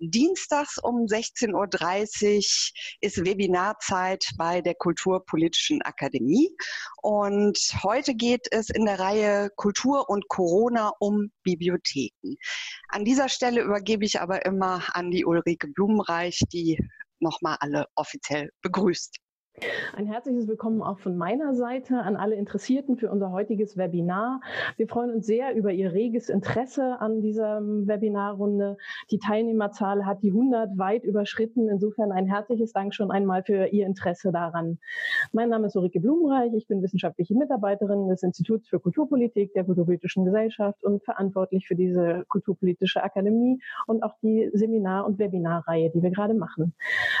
Dienstags um 16.30 Uhr ist Webinarzeit bei der Kulturpolitischen Akademie. Und heute geht es in der Reihe Kultur und Corona um Bibliotheken. An dieser Stelle übergebe ich aber immer an die Ulrike Blumenreich, die nochmal alle offiziell begrüßt. Ein herzliches Willkommen auch von meiner Seite an alle Interessierten für unser heutiges Webinar. Wir freuen uns sehr über Ihr reges Interesse an dieser Webinarrunde. Die Teilnehmerzahl hat die 100 weit überschritten. Insofern ein herzliches Dank schon einmal für Ihr Interesse daran. Mein Name ist Ulrike Blumenreich. Ich bin wissenschaftliche Mitarbeiterin des Instituts für Kulturpolitik der Kulturpolitischen Gesellschaft und verantwortlich für diese Kulturpolitische Akademie und auch die Seminar- und Webinarreihe, die wir gerade machen.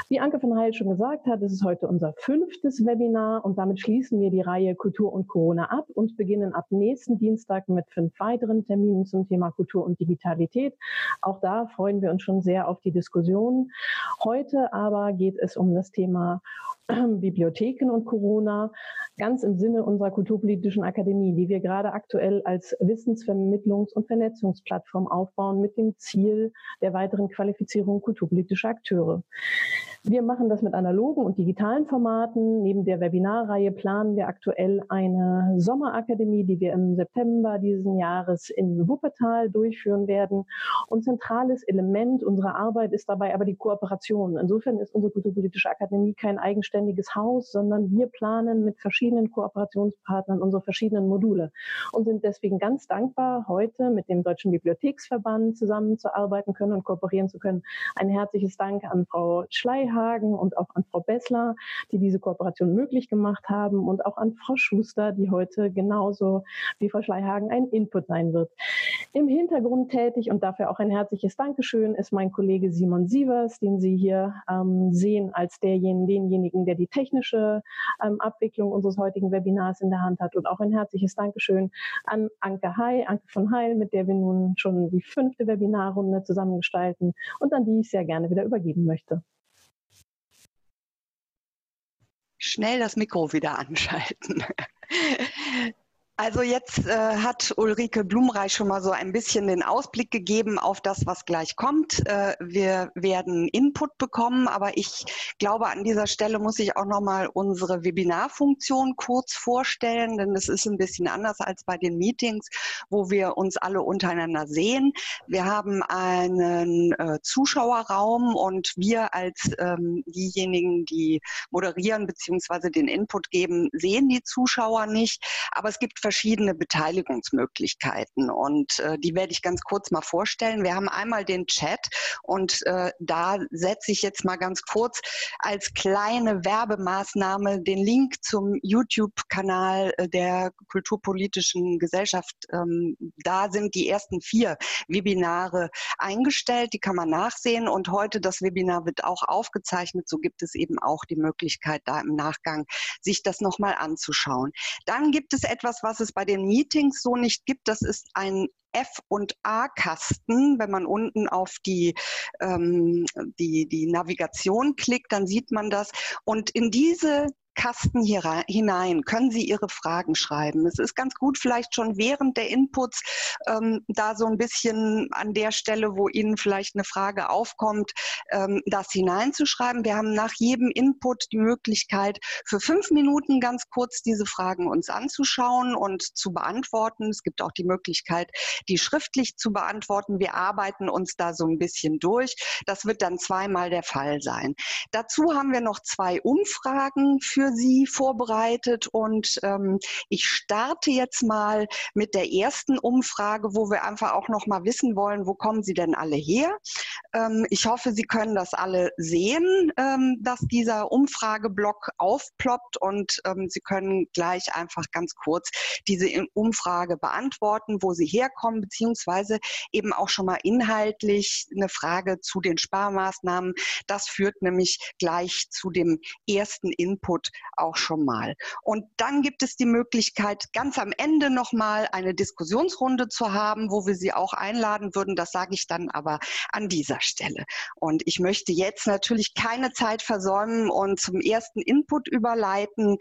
Wie Anke von Heil schon gesagt hat, ist es heute unser fünftes Webinar und damit schließen wir die Reihe Kultur und Corona ab und beginnen ab nächsten Dienstag mit fünf weiteren Terminen zum Thema Kultur und Digitalität. Auch da freuen wir uns schon sehr auf die Diskussion. Heute aber geht es um das Thema Bibliotheken und Corona, ganz im Sinne unserer Kulturpolitischen Akademie, die wir gerade aktuell als Wissensvermittlungs- und Vernetzungsplattform aufbauen mit dem Ziel der weiteren Qualifizierung kulturpolitischer Akteure. Wir machen das mit analogen und digitalen Formaten. Neben der Webinarreihe planen wir aktuell eine Sommerakademie, die wir im September diesen Jahres in Wuppertal durchführen werden. Und zentrales Element unserer Arbeit ist dabei aber die Kooperation. Insofern ist unsere Kulturpolitische Akademie kein eigenständiges Haus, sondern wir planen mit verschiedenen Kooperationspartnern unsere verschiedenen Module und sind deswegen ganz dankbar, heute mit dem Deutschen Bibliotheksverband zusammenzuarbeiten können und kooperieren zu können. Ein herzliches Dank an Frau Schley Schleihagen und auch an Frau Bessler, die diese Kooperation möglich gemacht haben und auch an Frau Schuster, die heute genauso wie Frau Schleihagen ein Input sein wird. Im Hintergrund tätig und dafür auch ein herzliches Dankeschön ist mein Kollege Simon Sievers, den Sie hier ähm, sehen als derjen, denjenigen, der die technische ähm, Abwicklung unseres heutigen Webinars in der Hand hat und auch ein herzliches Dankeschön an Anke Heil, Anke von Heil, mit der wir nun schon die fünfte Webinarrunde zusammengestalten und an die ich sehr gerne wieder übergeben möchte. Schnell das Mikro wieder anschalten. Also jetzt äh, hat Ulrike Blumreich schon mal so ein bisschen den Ausblick gegeben auf das, was gleich kommt. Äh, wir werden Input bekommen, aber ich glaube, an dieser Stelle muss ich auch noch mal unsere Webinarfunktion kurz vorstellen, denn es ist ein bisschen anders als bei den Meetings, wo wir uns alle untereinander sehen. Wir haben einen äh, Zuschauerraum und wir als ähm, diejenigen, die moderieren bzw. den Input geben, sehen die Zuschauer nicht. Aber es gibt verschiedene Beteiligungsmöglichkeiten und äh, die werde ich ganz kurz mal vorstellen. Wir haben einmal den Chat und äh, da setze ich jetzt mal ganz kurz als kleine Werbemaßnahme den Link zum YouTube-Kanal äh, der Kulturpolitischen Gesellschaft. Ähm, da sind die ersten vier Webinare eingestellt, die kann man nachsehen und heute das Webinar wird auch aufgezeichnet. So gibt es eben auch die Möglichkeit, da im Nachgang sich das nochmal anzuschauen. Dann gibt es etwas, was es bei den Meetings so nicht gibt. Das ist ein F- und A-Kasten. Wenn man unten auf die, ähm, die, die Navigation klickt, dann sieht man das. Und in diese Kasten hier hinein können Sie Ihre Fragen schreiben. Es ist ganz gut, vielleicht schon während der Inputs ähm, da so ein bisschen an der Stelle, wo Ihnen vielleicht eine Frage aufkommt, ähm, das hineinzuschreiben. Wir haben nach jedem Input die Möglichkeit, für fünf Minuten ganz kurz diese Fragen uns anzuschauen und zu beantworten. Es gibt auch die Möglichkeit, die schriftlich zu beantworten. Wir arbeiten uns da so ein bisschen durch. Das wird dann zweimal der Fall sein. Dazu haben wir noch zwei Umfragen für Sie vorbereitet und ähm, ich starte jetzt mal mit der ersten Umfrage, wo wir einfach auch noch mal wissen wollen, wo kommen Sie denn alle her? Ähm, ich hoffe, Sie können das alle sehen, ähm, dass dieser Umfrageblock aufploppt und ähm, Sie können gleich einfach ganz kurz diese Umfrage beantworten, wo Sie herkommen, beziehungsweise eben auch schon mal inhaltlich eine Frage zu den Sparmaßnahmen. Das führt nämlich gleich zu dem ersten Input auch schon mal. Und dann gibt es die Möglichkeit, ganz am Ende nochmal eine Diskussionsrunde zu haben, wo wir Sie auch einladen würden. Das sage ich dann aber an dieser Stelle. Und ich möchte jetzt natürlich keine Zeit versäumen und zum ersten Input überleiten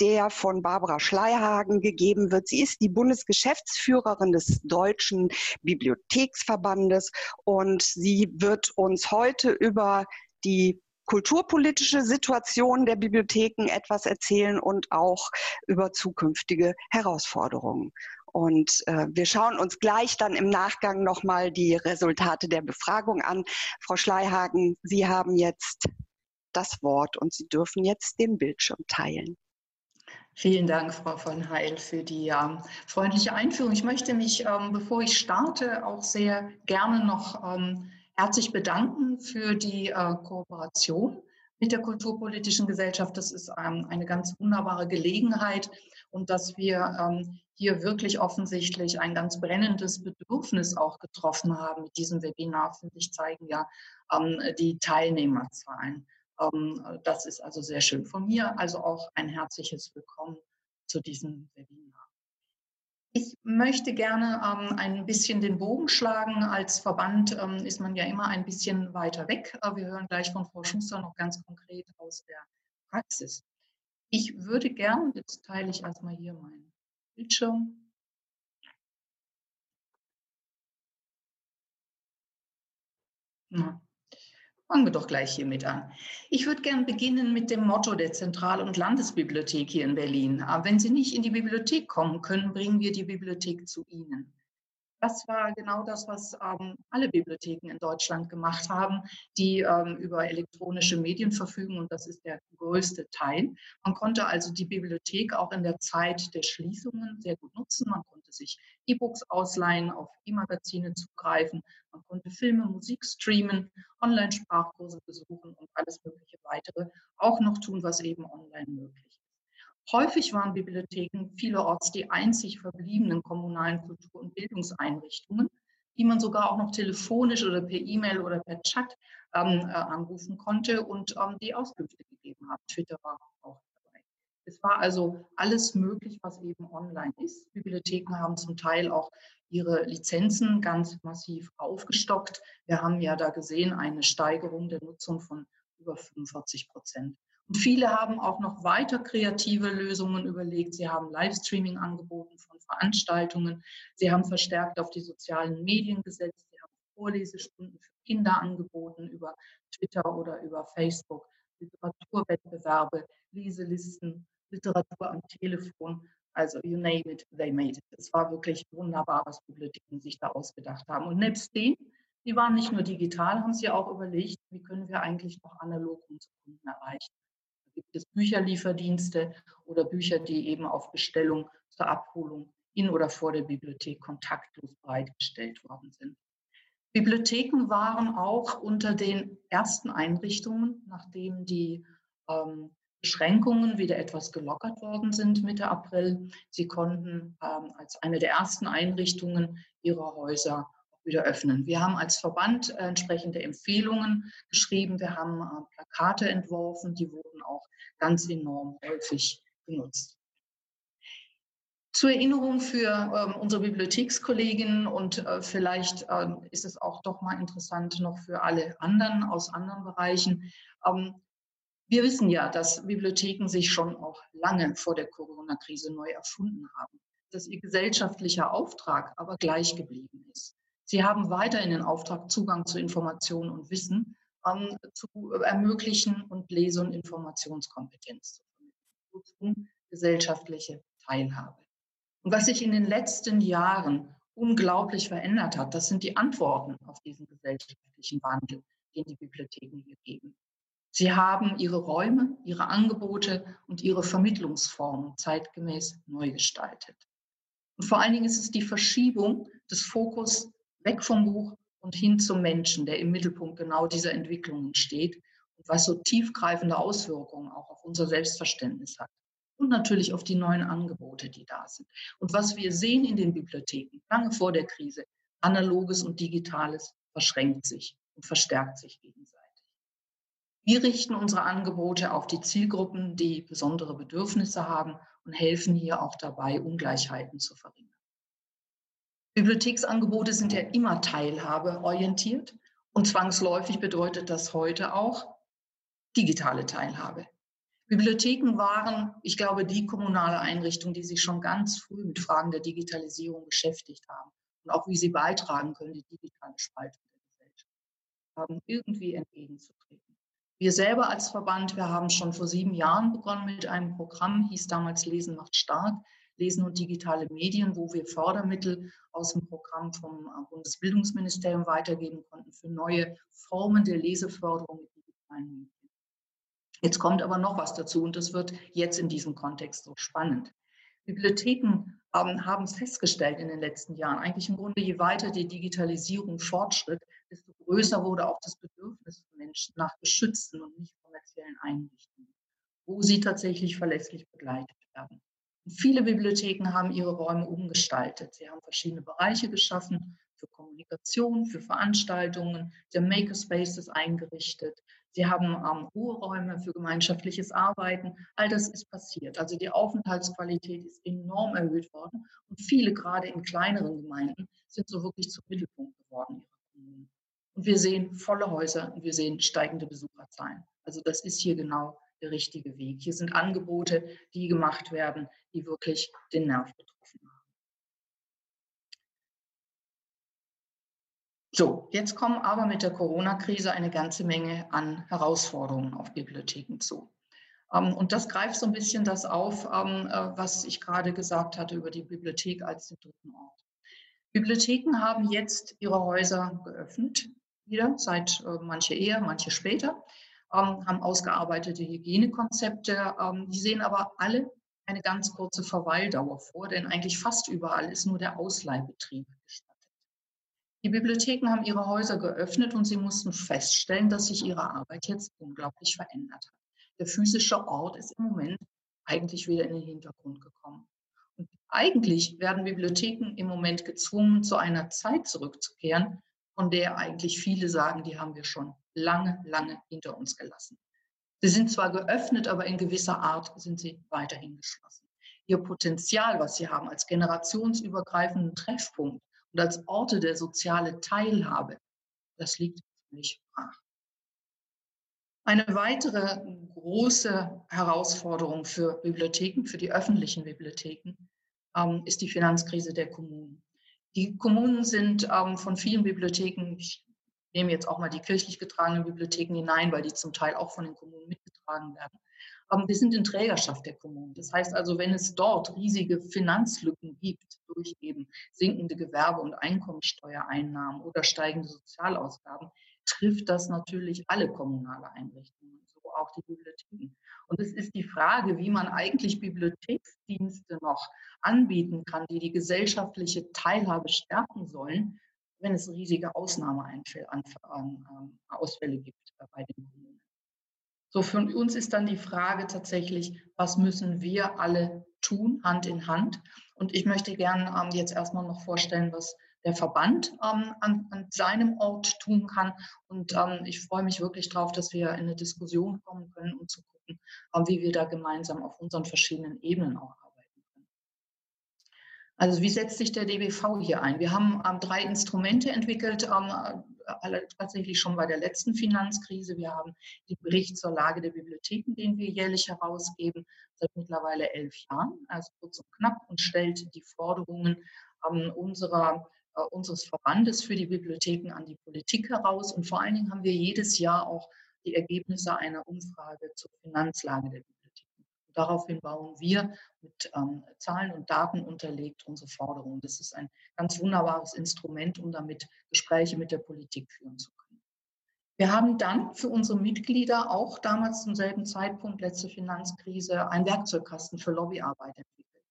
der von Barbara Schleihagen gegeben wird. Sie ist die Bundesgeschäftsführerin des Deutschen Bibliotheksverbandes und sie wird uns heute über die kulturpolitische Situation der Bibliotheken etwas erzählen und auch über zukünftige Herausforderungen. Und äh, wir schauen uns gleich dann im Nachgang nochmal die Resultate der Befragung an. Frau Schleihagen, Sie haben jetzt das Wort und Sie dürfen jetzt den Bildschirm teilen. Vielen Dank, Frau von Heil, für die ähm, freundliche Einführung. Ich möchte mich, ähm, bevor ich starte, auch sehr gerne noch ähm, herzlich bedanken für die äh, Kooperation mit der Kulturpolitischen Gesellschaft. Das ist ähm, eine ganz wunderbare Gelegenheit und dass wir ähm, hier wirklich offensichtlich ein ganz brennendes Bedürfnis auch getroffen haben mit diesem Webinar, finde ich, zeigen ja ähm, die Teilnehmerzahlen. Das ist also sehr schön. Von mir also auch ein herzliches Willkommen zu diesem Webinar. Ich möchte gerne ähm, ein bisschen den Bogen schlagen. Als Verband ähm, ist man ja immer ein bisschen weiter weg. Wir hören gleich von Frau Schuster noch ganz konkret aus der Praxis. Ich würde gerne, jetzt teile ich erstmal hier meinen Bildschirm. Ja. Fangen wir doch gleich hiermit an. Ich würde gerne beginnen mit dem Motto der Zentral- und Landesbibliothek hier in Berlin. Aber wenn Sie nicht in die Bibliothek kommen können, bringen wir die Bibliothek zu Ihnen. Das war genau das, was ähm, alle Bibliotheken in Deutschland gemacht haben, die ähm, über elektronische Medien verfügen. Und das ist der größte Teil. Man konnte also die Bibliothek auch in der Zeit der Schließungen sehr gut nutzen. Man konnte sich E-Books ausleihen, auf E-Magazine zugreifen. Man konnte Filme, Musik streamen, Online-Sprachkurse besuchen und alles mögliche weitere auch noch tun, was eben online möglich ist. Häufig waren Bibliotheken vielerorts die einzig verbliebenen kommunalen Kultur- und Bildungseinrichtungen, die man sogar auch noch telefonisch oder per E-Mail oder per Chat ähm, äh, anrufen konnte und ähm, die Auskünfte gegeben haben. Twitter war auch dabei. Es war also alles möglich, was eben online ist. Bibliotheken haben zum Teil auch ihre Lizenzen ganz massiv aufgestockt. Wir haben ja da gesehen eine Steigerung der Nutzung von über 45 Prozent. Und viele haben auch noch weiter kreative Lösungen überlegt. Sie haben Livestreaming angeboten von Veranstaltungen. Sie haben verstärkt auf die sozialen Medien gesetzt. Sie haben Vorlesestunden für Kinder angeboten über Twitter oder über Facebook, Literaturwettbewerbe, Leselisten, Literatur am Telefon. Also you name it, they made it. Es war wirklich wunderbar, was Bibliotheken sich da ausgedacht haben. Und nebst dem, die waren nicht nur digital, haben sie auch überlegt, wie können wir eigentlich noch analog unsere Kunden erreichen gibt es Bücherlieferdienste oder Bücher, die eben auf Bestellung zur Abholung in oder vor der Bibliothek kontaktlos bereitgestellt worden sind. Bibliotheken waren auch unter den ersten Einrichtungen, nachdem die ähm, Beschränkungen wieder etwas gelockert worden sind Mitte April. Sie konnten ähm, als eine der ersten Einrichtungen ihre Häuser wieder öffnen. Wir haben als Verband äh, entsprechende Empfehlungen geschrieben. Wir haben äh, Plakate entworfen, die wurden auch ganz enorm häufig genutzt. Zur Erinnerung für ähm, unsere Bibliothekskolleginnen und äh, vielleicht ähm, ist es auch doch mal interessant noch für alle anderen aus anderen Bereichen. Ähm, wir wissen ja, dass Bibliotheken sich schon auch lange vor der Corona-Krise neu erfunden haben, dass ihr gesellschaftlicher Auftrag aber gleich geblieben ist. Sie haben weiterhin den Auftrag, Zugang zu Informationen und Wissen ähm, zu ermöglichen und Lese- und Informationskompetenz zu vermitteln, gesellschaftliche Teilhabe. Und was sich in den letzten Jahren unglaublich verändert hat, das sind die Antworten auf diesen gesellschaftlichen Wandel, den die Bibliotheken hier geben. Sie haben ihre Räume, ihre Angebote und ihre Vermittlungsformen zeitgemäß neu gestaltet. Und vor allen Dingen ist es die Verschiebung des Fokus weg vom Buch und hin zum Menschen, der im Mittelpunkt genau dieser Entwicklungen steht und was so tiefgreifende Auswirkungen auch auf unser Selbstverständnis hat. Und natürlich auf die neuen Angebote, die da sind. Und was wir sehen in den Bibliotheken, lange vor der Krise, analoges und digitales verschränkt sich und verstärkt sich gegenseitig. Wir richten unsere Angebote auf die Zielgruppen, die besondere Bedürfnisse haben und helfen hier auch dabei, Ungleichheiten zu verringern. Bibliotheksangebote sind ja immer teilhabeorientiert und zwangsläufig bedeutet das heute auch digitale Teilhabe. Bibliotheken waren, ich glaube, die kommunale Einrichtung, die sich schon ganz früh mit Fragen der Digitalisierung beschäftigt haben und auch wie sie beitragen können, die digitale Spaltung der Gesellschaft, haben irgendwie entgegenzutreten. Wir selber als Verband, wir haben schon vor sieben Jahren begonnen mit einem Programm, hieß damals Lesen macht stark, Lesen und digitale Medien, wo wir Fördermittel aus dem Programm vom Bundesbildungsministerium weitergeben konnten für neue Formen der Leseförderung mit digitalen Medien. Jetzt kommt aber noch was dazu und das wird jetzt in diesem Kontext so spannend. Bibliotheken haben, haben festgestellt in den letzten Jahren, eigentlich im Grunde, je weiter die Digitalisierung fortschritt, desto größer wurde auch das Bedürfnis von Menschen nach geschützten und nicht kommerziellen Einrichtungen, wo sie tatsächlich verlässlich begleitet werden. Viele Bibliotheken haben ihre Räume umgestaltet. Sie haben verschiedene Bereiche geschaffen für Kommunikation, für Veranstaltungen. Sie haben Makerspaces eingerichtet. Sie haben ähm, Ruheräume für gemeinschaftliches Arbeiten. All das ist passiert. Also die Aufenthaltsqualität ist enorm erhöht worden. Und viele, gerade in kleineren Gemeinden, sind so wirklich zum Mittelpunkt geworden. Und wir sehen volle Häuser und wir sehen steigende Besucherzahlen. Also das ist hier genau der richtige Weg. Hier sind Angebote, die gemacht werden, die wirklich den Nerv betroffen haben. So, jetzt kommen aber mit der Corona-Krise eine ganze Menge an Herausforderungen auf Bibliotheken zu. Ähm, und das greift so ein bisschen das auf, ähm, äh, was ich gerade gesagt hatte über die Bibliothek als den dritten Ort. Bibliotheken haben jetzt ihre Häuser geöffnet, wieder, seit äh, manche eher, manche später, ähm, haben ausgearbeitete Hygienekonzepte. Die sehen aber alle eine ganz kurze Verweildauer vor, denn eigentlich fast überall ist nur der Ausleihbetrieb gestattet. Die Bibliotheken haben ihre Häuser geöffnet und sie mussten feststellen, dass sich ihre Arbeit jetzt unglaublich verändert hat. Der physische Ort ist im Moment eigentlich wieder in den Hintergrund gekommen. Und eigentlich werden Bibliotheken im Moment gezwungen, zu einer Zeit zurückzukehren, von der eigentlich viele sagen, die haben wir schon lange, lange hinter uns gelassen. Sie sind zwar geöffnet, aber in gewisser Art sind sie weiterhin geschlossen. Ihr Potenzial, was sie haben als generationsübergreifenden Treffpunkt, und als Orte der sozialen Teilhabe, das liegt völlig brach. Eine weitere große Herausforderung für Bibliotheken, für die öffentlichen Bibliotheken, ähm, ist die Finanzkrise der Kommunen. Die Kommunen sind ähm, von vielen Bibliotheken, ich nehme jetzt auch mal die kirchlich getragenen Bibliotheken hinein, weil die zum Teil auch von den Kommunen mitgetragen werden, wir sind in Trägerschaft der Kommunen. Das heißt also, wenn es dort riesige Finanzlücken gibt durch eben sinkende Gewerbe- und Einkommensteuereinnahmen oder steigende Sozialausgaben, trifft das natürlich alle kommunale Einrichtungen, so auch die Bibliotheken. Und es ist die Frage, wie man eigentlich Bibliotheksdienste noch anbieten kann, die die gesellschaftliche Teilhabe stärken sollen, wenn es riesige Ausnahmeausfälle gibt bei den Kommunen. So für uns ist dann die Frage tatsächlich, was müssen wir alle tun, Hand in Hand? Und ich möchte gerne ähm, jetzt erstmal noch vorstellen, was der Verband ähm, an, an, seinem Ort tun kann. Und ähm, ich freue mich wirklich darauf, dass wir in eine Diskussion kommen können, um zu gucken, ähm, wie wir da gemeinsam auf unseren verschiedenen Ebenen auch. Also wie setzt sich der DBV hier ein? Wir haben ähm, drei Instrumente entwickelt, ähm, tatsächlich schon bei der letzten Finanzkrise. Wir haben den Bericht zur Lage der Bibliotheken, den wir jährlich herausgeben, seit mittlerweile elf Jahren, also kurz und knapp, und stellt die Forderungen ähm, unserer, äh, unseres Verbandes für die Bibliotheken an die Politik heraus. Und vor allen Dingen haben wir jedes Jahr auch die Ergebnisse einer Umfrage zur Finanzlage der Bibliotheken. Daraufhin bauen wir mit ähm, Zahlen und Daten unterlegt unsere Forderungen. Das ist ein ganz wunderbares Instrument, um damit Gespräche mit der Politik führen zu können. Wir haben dann für unsere Mitglieder auch damals zum selben Zeitpunkt, letzte Finanzkrise, einen Werkzeugkasten für Lobbyarbeit entwickelt.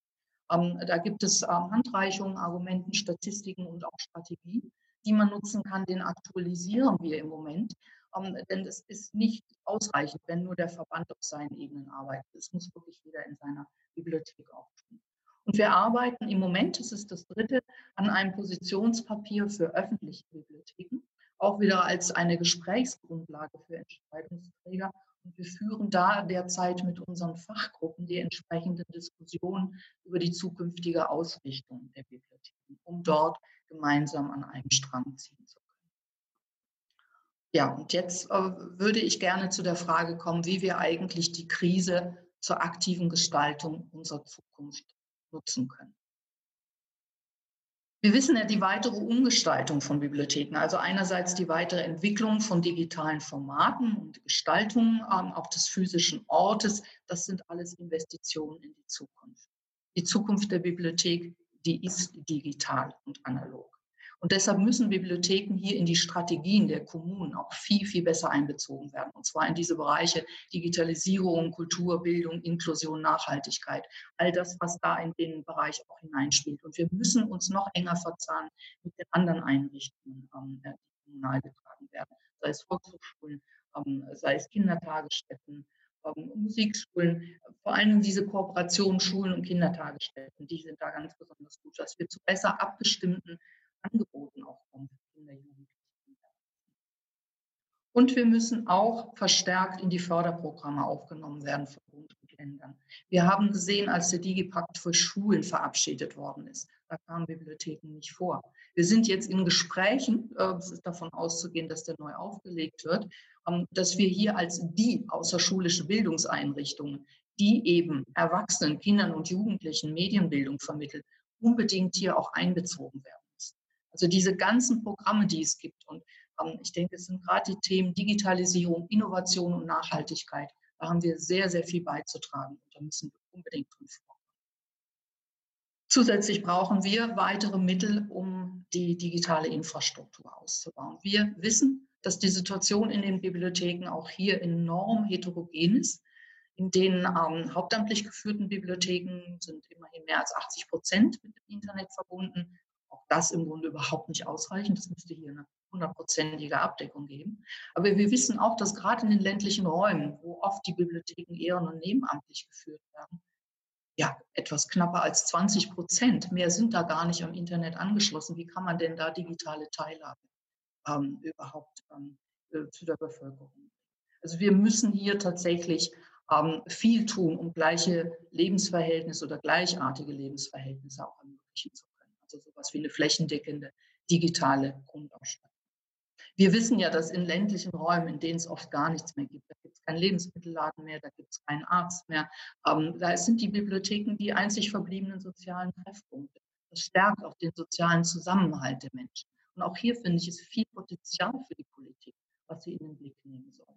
Ähm, da gibt es ähm, Handreichungen, Argumenten, Statistiken und auch Strategien, die man nutzen kann. Den aktualisieren wir im Moment ähm, denn es ist nicht ausreichend, wenn nur der Verband auf seinen Ebenen arbeitet. Es muss wirklich jeder in seiner Bibliothek auch tun. Und wir arbeiten im Moment, das ist das dritte, an einem Positionspapier für öffentliche Bibliotheken, auch wieder als eine Gesprächsgrundlage für Entscheidungsträger. Und wir führen da derzeit mit unseren Fachgruppen die entsprechenden Diskussionen über die zukünftige Ausrichtung der Bibliotheken, um dort gemeinsam an einem Strang ziehen zu. Ja, und jetzt äh, würde ich gerne zu der Frage kommen, wie wir eigentlich die Krise zur aktiven Gestaltung unserer Zukunft nutzen können. Wir wissen ja die weitere Umgestaltung von Bibliotheken, also einerseits die weitere Entwicklung von digitalen Formaten und Gestaltung ähm, auch des physischen Ortes, das sind alles Investitionen in die Zukunft. Die Zukunft der Bibliothek, die ist digital und analog. Und deshalb müssen Bibliotheken hier in die Strategien der Kommunen auch viel, viel besser einbezogen werden. Und zwar in diese Bereiche Digitalisierung, Kultur, Bildung, Inklusion, Nachhaltigkeit. All das, was da in den Bereich auch hineinspielt. Und wir müssen uns noch enger verzahnen mit den anderen Einrichtungen, ähm, die kommunal getragen werden. Sei es Volkshochschulen, ähm, sei es Kindertagesstätten, ähm, Musikschulen, vor allem diese Kooperation Schulen und Kindertagesstätten, die sind da ganz besonders gut, dass wir zu besser abgestimmten Angeboten auch kommen für Kinder, Jugendliche. Und wir müssen auch verstärkt in die Förderprogramme aufgenommen werden von Bund und Ländern. Wir haben gesehen, als der Digipakt für Schulen verabschiedet worden ist, da kamen Bibliotheken nicht vor. Wir sind jetzt in Gesprächen, äh, es ist davon auszugehen, dass der neu aufgelegt wird, ähm, dass wir hier als die außerschulische Bildungseinrichtungen, die eben Erwachsenen, Kindern und Jugendlichen Medienbildung vermitteln, unbedingt hier auch einbezogen werden. Also diese ganzen Programme, die es gibt. Und ähm, ich denke, es sind gerade die Themen Digitalisierung, Innovation und Nachhaltigkeit. Da haben wir sehr, sehr viel beizutragen. Und da müssen wir unbedingt drin vorkommen. Zusätzlich brauchen wir weitere Mittel, um die digitale Infrastruktur auszubauen. Wir wissen, dass die Situation in den Bibliotheken auch hier enorm heterogen ist. In den ähm, hauptamtlich geführten Bibliotheken sind immerhin mehr als 80 Prozent mit dem Internet verbunden das im Grunde überhaupt nicht ausreichend. Es müsste hier eine hundertprozentige Abdeckung geben. Aber wir wissen auch, dass gerade in den ländlichen Räumen, wo oft die Bibliotheken eher nur nebenamtlich geführt werden, ja, etwas knapper als 20 Prozent, mehr sind da gar nicht am Internet angeschlossen. Wie kann man denn da digitale Teilhabe ähm, überhaupt ähm, äh, zu der Bevölkerung? Also wir müssen hier tatsächlich ähm, viel tun, um gleiche Lebensverhältnisse oder gleichartige Lebensverhältnisse auch ermöglichen zu können also sowas wie eine flächendeckende digitale Grundausstattung. Wir wissen ja, dass in ländlichen Räumen, in denen es oft gar nichts mehr gibt, da gibt es keinen Lebensmittelladen mehr, da gibt es keinen Arzt mehr, ähm, da sind die Bibliotheken die einzig verbliebenen sozialen Treffpunkte. Das stärkt auch den sozialen Zusammenhalt der Menschen. Und auch hier finde ich es viel Potenzial für die Politik, was sie in den Blick nehmen soll.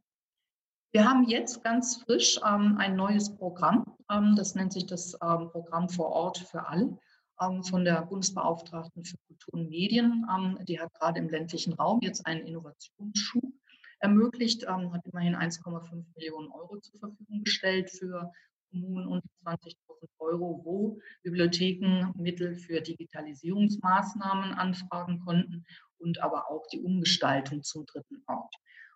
Wir haben jetzt ganz frisch ähm, ein neues Programm, ähm, das nennt sich das ähm, Programm vor Ort für alle. Ähm, von der Bundesbeauftragten für Kultur und Medien. Ähm, die hat gerade im ländlichen Raum jetzt einen Innovationsschub ermöglicht, ähm, hat immerhin 1,5 Millionen Euro zur Verfügung gestellt für Kommunen unter 20.000 Euro, wo Bibliotheken Mittel für Digitalisierungsmaßnahmen anfragen konnten und aber auch die Umgestaltung zum dritten Ort.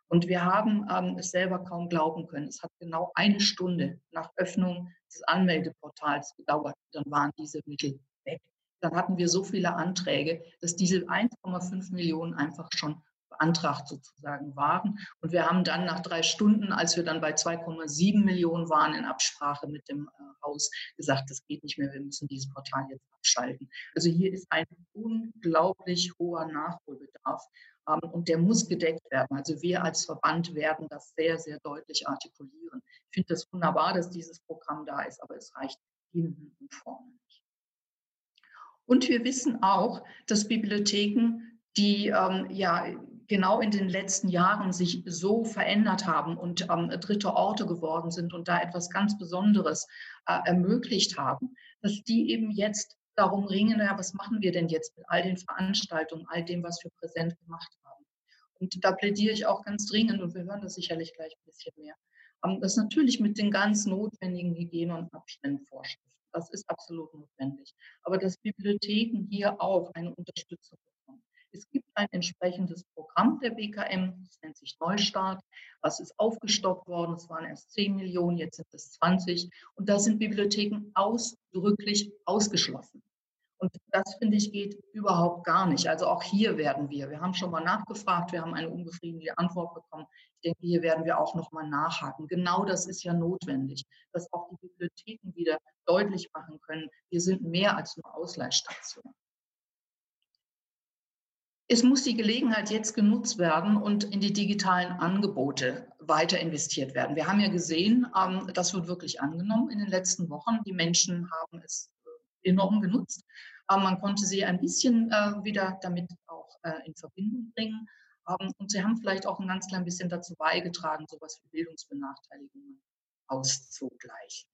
Und wir haben ähm, es selber kaum glauben können. Es hat genau eine Stunde nach Öffnung des Anmeldeportals gedauert. Dann waren diese Mittel weg. Dann hatten wir so viele Anträge, dass diese 1,5 Millionen einfach schon beantragt sozusagen waren. Und wir haben dann nach drei Stunden, als wir dann bei 2,7 Millionen waren in Absprache mit dem äh, Haus, gesagt, das geht nicht mehr, wir müssen dieses Portal jetzt abschalten. Also hier ist ein unglaublich hoher Nachholbedarf ähm, und der muss gedeckt werden. Also wir als Verband werden das sehr, sehr deutlich artikulieren. Ich finde das wunderbar, dass dieses Programm da ist, aber es reicht hinten und vorne. Und wir wissen auch, dass Bibliotheken, die ähm, ja genau in den letzten Jahren sich so verändert haben und ähm, dritte Orte geworden sind und da etwas ganz Besonderes äh, ermöglicht haben, dass die eben jetzt darum ringen, ja, was machen wir denn jetzt mit all den Veranstaltungen, all dem, was wir präsent gemacht haben. Und da plädiere ich auch ganz dringend, und wir hören das sicherlich gleich ein bisschen mehr, ähm, das natürlich mit den ganz notwendigen Hygiene- und Abständvorschriften. Das ist absolut notwendig. Aber dass Bibliotheken hier auch eine Unterstützung bekommen. Es gibt ein entsprechendes Programm der BKM, das nennt sich Neustart. Das ist aufgestockt worden. Es waren erst 10 Millionen, jetzt sind es 20. Und da sind Bibliotheken ausdrücklich ausgeschlossen. Und das, finde ich, geht überhaupt gar nicht. Also auch hier werden wir, wir haben schon mal nachgefragt, wir haben eine unbefriedigende Antwort bekommen. Ich denke, hier werden wir auch noch mal nachhaken. Genau das ist ja notwendig, dass auch die Bibliotheken wieder deutlich machen können, wir sind mehr als nur Ausleihstation. Es muss die Gelegenheit jetzt genutzt werden und in die digitalen Angebote weiter investiert werden. Wir haben ja gesehen, ähm, das wird wirklich angenommen in den letzten Wochen. Die Menschen haben es enorm genutzt. Aber man konnte sie ein bisschen äh, wieder damit auch äh, in Verbindung bringen. Ähm, und sie haben vielleicht auch ein ganz klein bisschen dazu beigetragen, sowas wie Bildungsbenachteiligungen auszugleichen.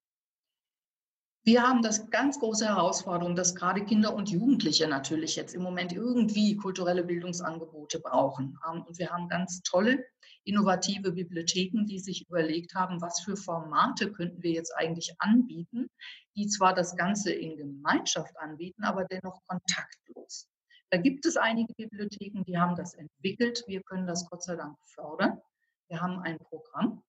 Wir haben das ganz große Herausforderung, dass gerade Kinder und Jugendliche natürlich jetzt im Moment irgendwie kulturelle Bildungsangebote brauchen. Ähm, und wir haben ganz tolle, innovative Bibliotheken, die sich überlegt haben, was für Formate könnten wir jetzt eigentlich anbieten, die zwar das Ganze in Gemeinschaft anbieten, aber dennoch kontaktlos. Da gibt es einige Bibliotheken, die haben das entwickelt. Wir können das Gott sei Dank fördern. Wir haben ein Programm,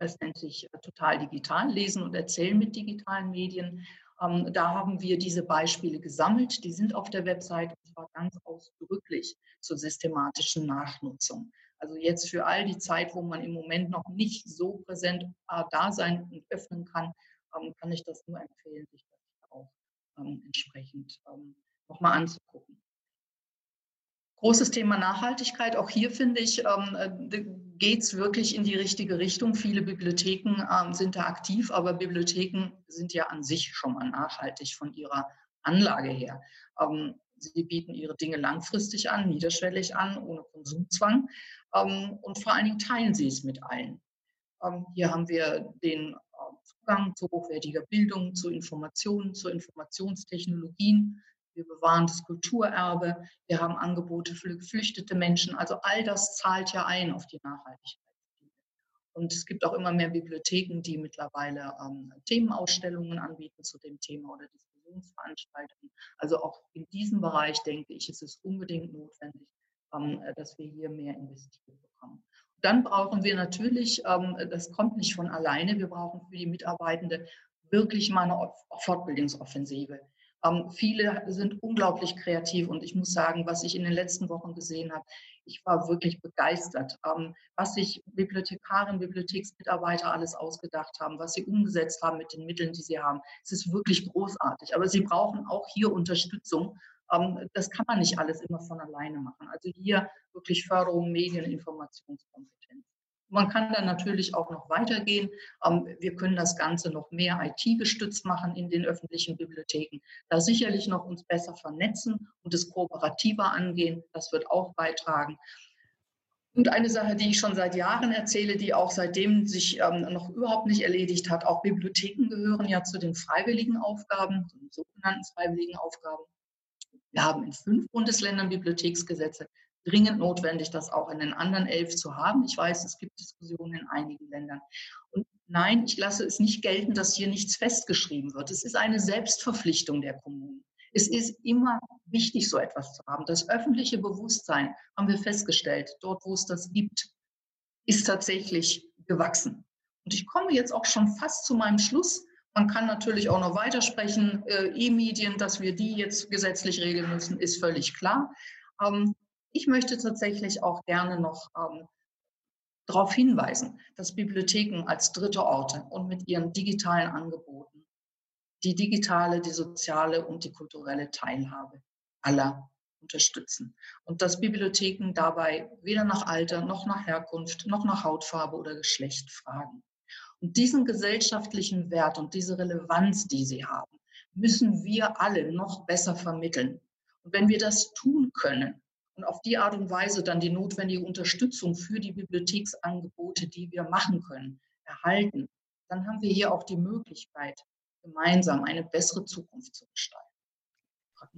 das nennt sich äh, total digital, lesen und erzählen mit digitalen Medien. Ähm, da haben wir diese Beispiele gesammelt. Die sind auf der Website und zwar ganz ausdrücklich zur systematischen Nachnutzung. Also jetzt für all die Zeit, wo man im Moment noch nicht so präsent äh, da sein und öffnen kann, ähm, kann ich das nur empfehlen, sich das auch ähm, entsprechend nochmal anzugucken. Großes Thema Nachhaltigkeit. Auch hier finde ich, ähm, äh, geht es wirklich in die richtige Richtung. Viele Bibliotheken ähm, sind da aktiv, aber Bibliotheken sind ja an sich schon mal nachhaltig von ihrer Anlage her. Ähm, sie bieten ihre Dinge langfristig an, niederschwellig an, ohne Konsumzwang. Ähm, und vor allen Dingen teilen sie es mit allen. Ähm, hier haben wir den äh, Zugang zu hochwertiger Bildung, zu Informationen, zu Informationstechnologien wir bewahren das Kulturerbe, wir haben Angebote für geflüchtete Menschen. Also all das zahlt ja ein auf die Nachhaltigkeit. Und es gibt auch immer mehr Bibliotheken, die mittlerweile ähm, Themenausstellungen anbieten zu dem Thema oder Diskussionsveranstaltungen. Also auch in diesem Bereich denke ich, ist es unbedingt notwendig, ähm, dass wir hier mehr investiert bekommen. Dann brauchen wir natürlich, ähm, das kommt nicht von alleine, wir brauchen für die Mitarbeitende wirklich mal eine Fortbildungsoffensive. Ähm, viele sind unglaublich kreativ und ich muss sagen, was ich in den letzten Wochen gesehen habe, ich war wirklich begeistert, ähm, was sich Bibliothekarinnen, Bibliotheksmitarbeiter alles ausgedacht haben, was sie umgesetzt haben mit den Mitteln, die sie haben. Es ist wirklich großartig, aber sie brauchen auch hier Unterstützung. Ähm, das kann man nicht alles immer von alleine machen. Also hier wirklich Förderung, Medien, Informationskompetenz. Man kann dann natürlich auch noch weitergehen. Ähm, wir können das Ganze noch mehr IT-gestützt machen in den öffentlichen Bibliotheken. Da sicherlich noch uns besser vernetzen und es kooperativer angehen. Das wird auch beitragen. Und eine Sache, die ich schon seit Jahren erzähle, die auch seitdem sich ähm, noch überhaupt nicht erledigt hat, auch Bibliotheken gehören ja zu den freiwilligen Aufgaben, den sogenannten freiwilligen Aufgaben. Wir haben in fünf Bundesländern Bibliotheksgesetze dringend notwendig, das auch in den anderen elf zu haben. Ich weiß, es gibt Diskussionen in einigen Ländern. Und nein, ich lasse es nicht gelten, dass hier nichts festgeschrieben wird. Es ist eine Selbstverpflichtung der Kommunen. Es ist immer wichtig, so etwas zu haben. Das öffentliche Bewusstsein, haben wir festgestellt, dort, wo es das gibt, ist tatsächlich gewachsen. Und ich komme jetzt auch schon fast zu meinem Schluss. Man kann natürlich auch noch weitersprechen. Äh, E-Medien, dass wir die jetzt gesetzlich regeln müssen, ist völlig klar. Ähm, ich möchte tatsächlich auch gerne noch ähm, darauf hinweisen, dass Bibliotheken als dritte Orte und mit ihren digitalen Angeboten die digitale, die soziale und die kulturelle Teilhabe aller unterstützen. Und dass Bibliotheken dabei weder nach Alter noch nach Herkunft noch nach Hautfarbe oder Geschlecht fragen. Und diesen gesellschaftlichen Wert und diese Relevanz, die sie haben, müssen wir alle noch besser vermitteln. Und wenn wir das tun können, und auf die Art und Weise dann die notwendige Unterstützung für die Bibliotheksangebote, die wir machen können, erhalten, dann haben wir hier auch die Möglichkeit, gemeinsam eine bessere Zukunft zu gestalten.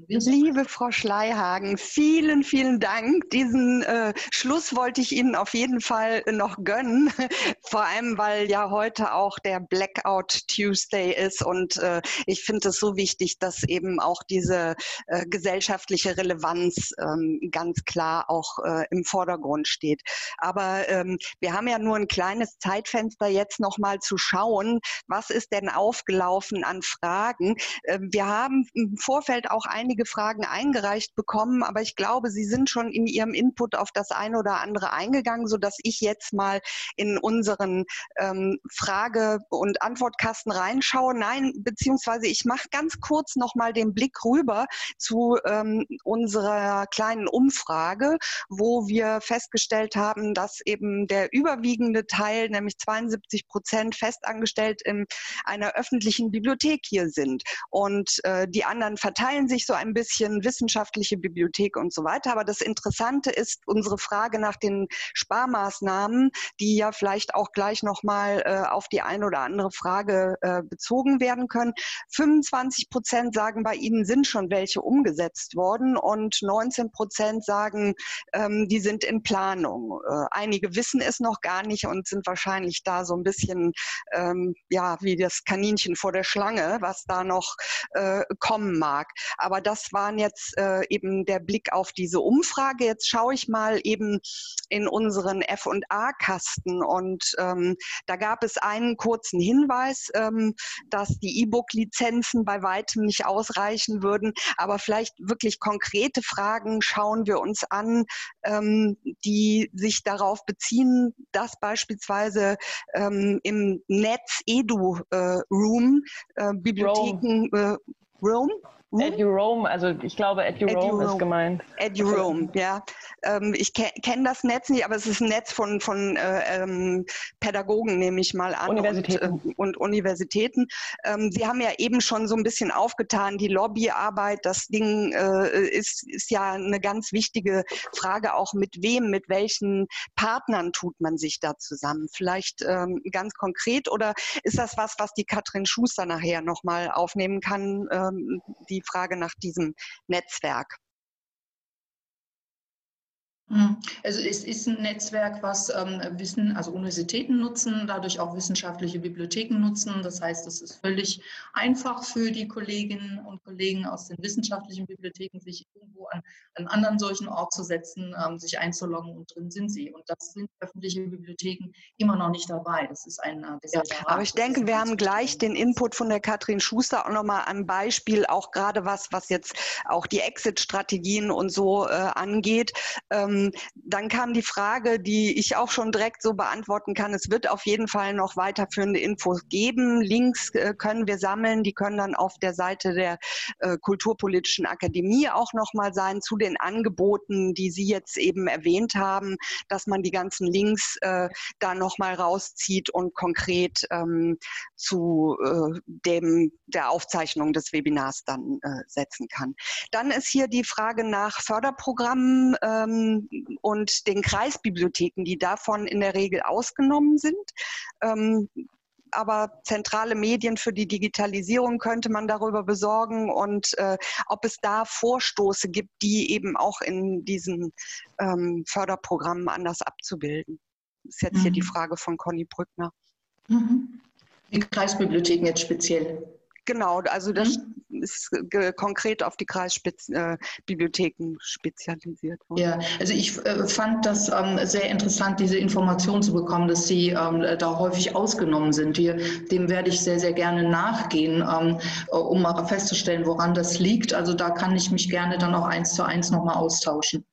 Liebe Frau Schleihagen, vielen, vielen Dank. Diesen äh, Schluss wollte ich Ihnen auf jeden Fall noch gönnen. Vor allem, weil ja heute auch der Blackout Tuesday ist und äh, ich finde es so wichtig, dass eben auch diese äh, gesellschaftliche Relevanz ähm, ganz klar auch äh, im Vordergrund steht. Aber ähm, wir haben ja nur ein kleines Zeitfenster jetzt noch mal zu schauen, was ist denn aufgelaufen an Fragen. Ähm, wir haben im Vorfeld auch einige Fragen eingereicht bekommen, aber ich glaube, Sie sind schon in Ihrem Input auf das eine oder andere eingegangen, so dass ich jetzt mal in unseren ähm, Frage- und Antwortkasten reinschaue. Nein, beziehungsweise ich mache ganz kurz noch mal den Blick rüber zu ähm, unserer kleinen Umfrage, wo wir festgestellt haben, dass eben der überwiegende Teil, nämlich 72 Prozent, festangestellt in einer öffentlichen Bibliothek hier sind. Und äh, die anderen verteilen sich so ein bisschen, wissenschaftliche Bibliothek und so weiter. Aber das Interessante ist unsere Frage nach den Sparmaßnahmen, die ja vielleicht auch gleich nochmal äh, auf die eine oder andere Frage äh, bezogen werden können. 25 Prozent sagen, bei ihnen sind schon welche umgesetzt worden und 19 Prozent sagen, ähm, die sind in Planung. Äh, einige wissen es noch gar nicht und sind wahrscheinlich da so ein bisschen ähm, ja wie das Kaninchen vor der Schlange, was da noch äh, kommen mag. Aber das waren jetzt äh, eben der Blick auf diese Umfrage. Jetzt schaue ich mal eben in unseren F&A-Kasten und ähm, da gab es einen kurzen Hinweis, ähm, dass die E-Book-Lizenzen bei weitem nicht ausreichen würden. Aber vielleicht wirklich konkrete Fragen schauen wir uns an, ähm, die sich darauf beziehen, dass beispielsweise ähm, im Netz Edu äh, Room äh, Bibliotheken Rome. Äh, Rome EduRoam, also ich glaube EduRoam Edu ist gemeint. EduRoam, ja. Ähm, ich ke kenne das Netz nicht, aber es ist ein Netz von, von äh, ähm, Pädagogen, nehme ich mal an. Universitäten. Und, äh, und Universitäten. Ähm, Sie haben ja eben schon so ein bisschen aufgetan, die Lobbyarbeit, das Ding äh, ist, ist ja eine ganz wichtige Frage, auch mit wem, mit welchen Partnern tut man sich da zusammen? Vielleicht ähm, ganz konkret oder ist das was, was die Katrin Schuster nachher nochmal aufnehmen kann, ähm, die die Frage nach diesem Netzwerk. Hm. Also es ist ein Netzwerk, was ähm, Wissen, also Universitäten nutzen, dadurch auch wissenschaftliche Bibliotheken nutzen. Das heißt, es ist völlig einfach für die Kolleginnen und Kollegen aus den wissenschaftlichen Bibliotheken, sich irgendwo an einen anderen solchen Ort zu setzen, ähm, sich einzuloggen und drin sind sie. Und das sind öffentliche Bibliotheken immer noch nicht dabei. Das ist ein äh, ja, Aber ich denke, wir haben gleich den Input von der Katrin Schuster auch nochmal am Beispiel, auch gerade was, was jetzt auch die Exit-Strategien und so äh, angeht. Ähm, ähm, dann kam die Frage, die ich auch schon direkt so beantworten kann. Es wird auf jeden Fall noch weiterführende Infos geben. Links äh, können wir sammeln. Die können dann auf der Seite der äh, Kulturpolitischen Akademie auch nochmal sein zu den Angeboten, die Sie jetzt eben erwähnt haben, dass man die ganzen Links äh, da nochmal rauszieht und konkret ähm, zu äh, dem, der Aufzeichnung des Webinars dann äh, setzen kann. Dann ist hier die Frage nach Förderprogrammen. Ähm, und den Kreisbibliotheken, die davon in der Regel ausgenommen sind. Ähm, aber zentrale Medien für die Digitalisierung könnte man darüber besorgen und äh, ob es da Vorstoße gibt, die eben auch in diesen ähm, Förderprogrammen anders abzubilden. Das ist jetzt mhm. hier die mhm. Frage von Conny Brückner. Mhm. Die Kreisbibliotheken jetzt speziell. Genau, also das mhm. ist konkret auf die Kreisbibliotheken äh, spezialisiert worden. Ja, also ich äh, fand das ähm, sehr interessant, diese Information zu bekommen, dass Sie ähm, da häufig ausgenommen sind. Wir, dem werde ich sehr, sehr gerne nachgehen, ähm, um mal festzustellen, woran das liegt. Also da kann ich mich gerne dann auch eins zu eins nochmal austauschen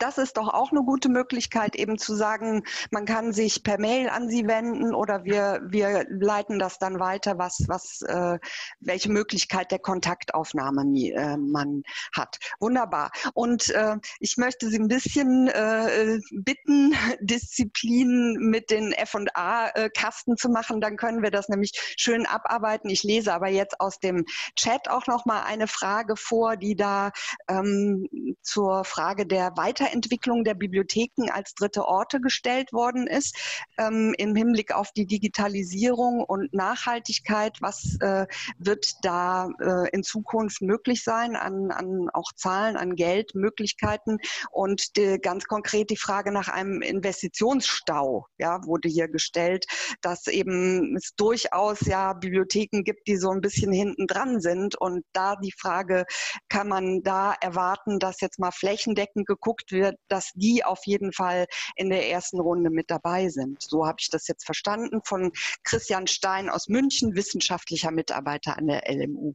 das ist doch auch eine gute Möglichkeit, eben zu sagen, man kann sich per Mail an Sie wenden oder wir, wir leiten das dann weiter, was, was, äh, welche Möglichkeit der Kontaktaufnahme äh, man hat. Wunderbar. Und äh, ich möchte Sie ein bisschen äh, bitten, Disziplin mit den F&A-Kasten zu machen. Dann können wir das nämlich schön abarbeiten. Ich lese aber jetzt aus dem Chat auch noch mal eine Frage vor, die da ähm, zur Frage der Weiter Weiterentwicklung der Bibliotheken als dritte Orte gestellt worden ist, ähm, im Hinblick auf die Digitalisierung und Nachhaltigkeit. Was äh, wird da äh, in Zukunft möglich sein an, an auch Zahlen, an Geldmöglichkeiten? Und die, ganz konkret die Frage nach einem Investitionsstau ja, wurde hier gestellt, dass eben es durchaus ja Bibliotheken gibt, die so ein bisschen hinten dran sind. Und da die Frage, kann man da erwarten, dass jetzt mal flächendeckend geguckt wird, wir, dass die auf jeden Fall in der ersten Runde mit dabei sind. So habe ich das jetzt verstanden von Christian Stein aus München, wissenschaftlicher Mitarbeiter an der LMU.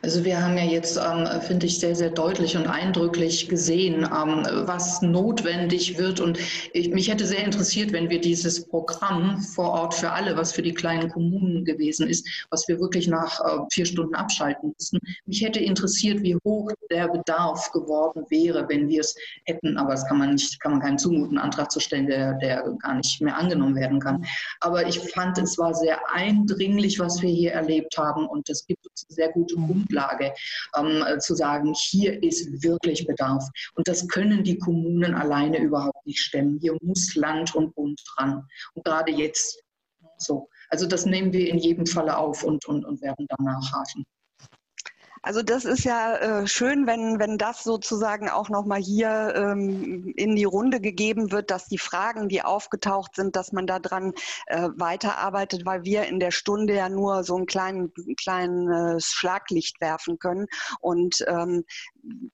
Also wir haben ja jetzt, ähm, finde ich, sehr, sehr deutlich und eindrücklich gesehen, ähm, was notwendig wird. Und ich, mich hätte sehr interessiert, wenn wir dieses Programm vor Ort für alle, was für die kleinen Kommunen gewesen ist, was wir wirklich nach äh, vier Stunden abschalten mussten. Mich hätte interessiert, wie hoch der Bedarf geworden wäre, wenn wir es hätten. Aber es kann man nicht, kann man keinen zumuten, Antrag zu stellen, der, der gar nicht mehr angenommen werden kann. Aber ich fand, es war sehr eindringlich, was wir hier erlebt haben. Und es gibt uns sehr gute Grundlage, ähm, zu sagen, hier ist wirklich Bedarf. Und das können die Kommunen alleine überhaupt nicht stemmen. Hier muss Land und Bund dran. Und gerade jetzt so. Also das nehmen wir in jedem Falle auf und, und, und werden danach haken. Also das ist ja äh, schön, wenn, wenn das sozusagen auch nochmal hier ähm, in die Runde gegeben wird, dass die Fragen, die aufgetaucht sind, dass man daran äh, weiterarbeitet, weil wir in der Stunde ja nur so ein kleinen, kleines Schlaglicht werfen können. Und ähm,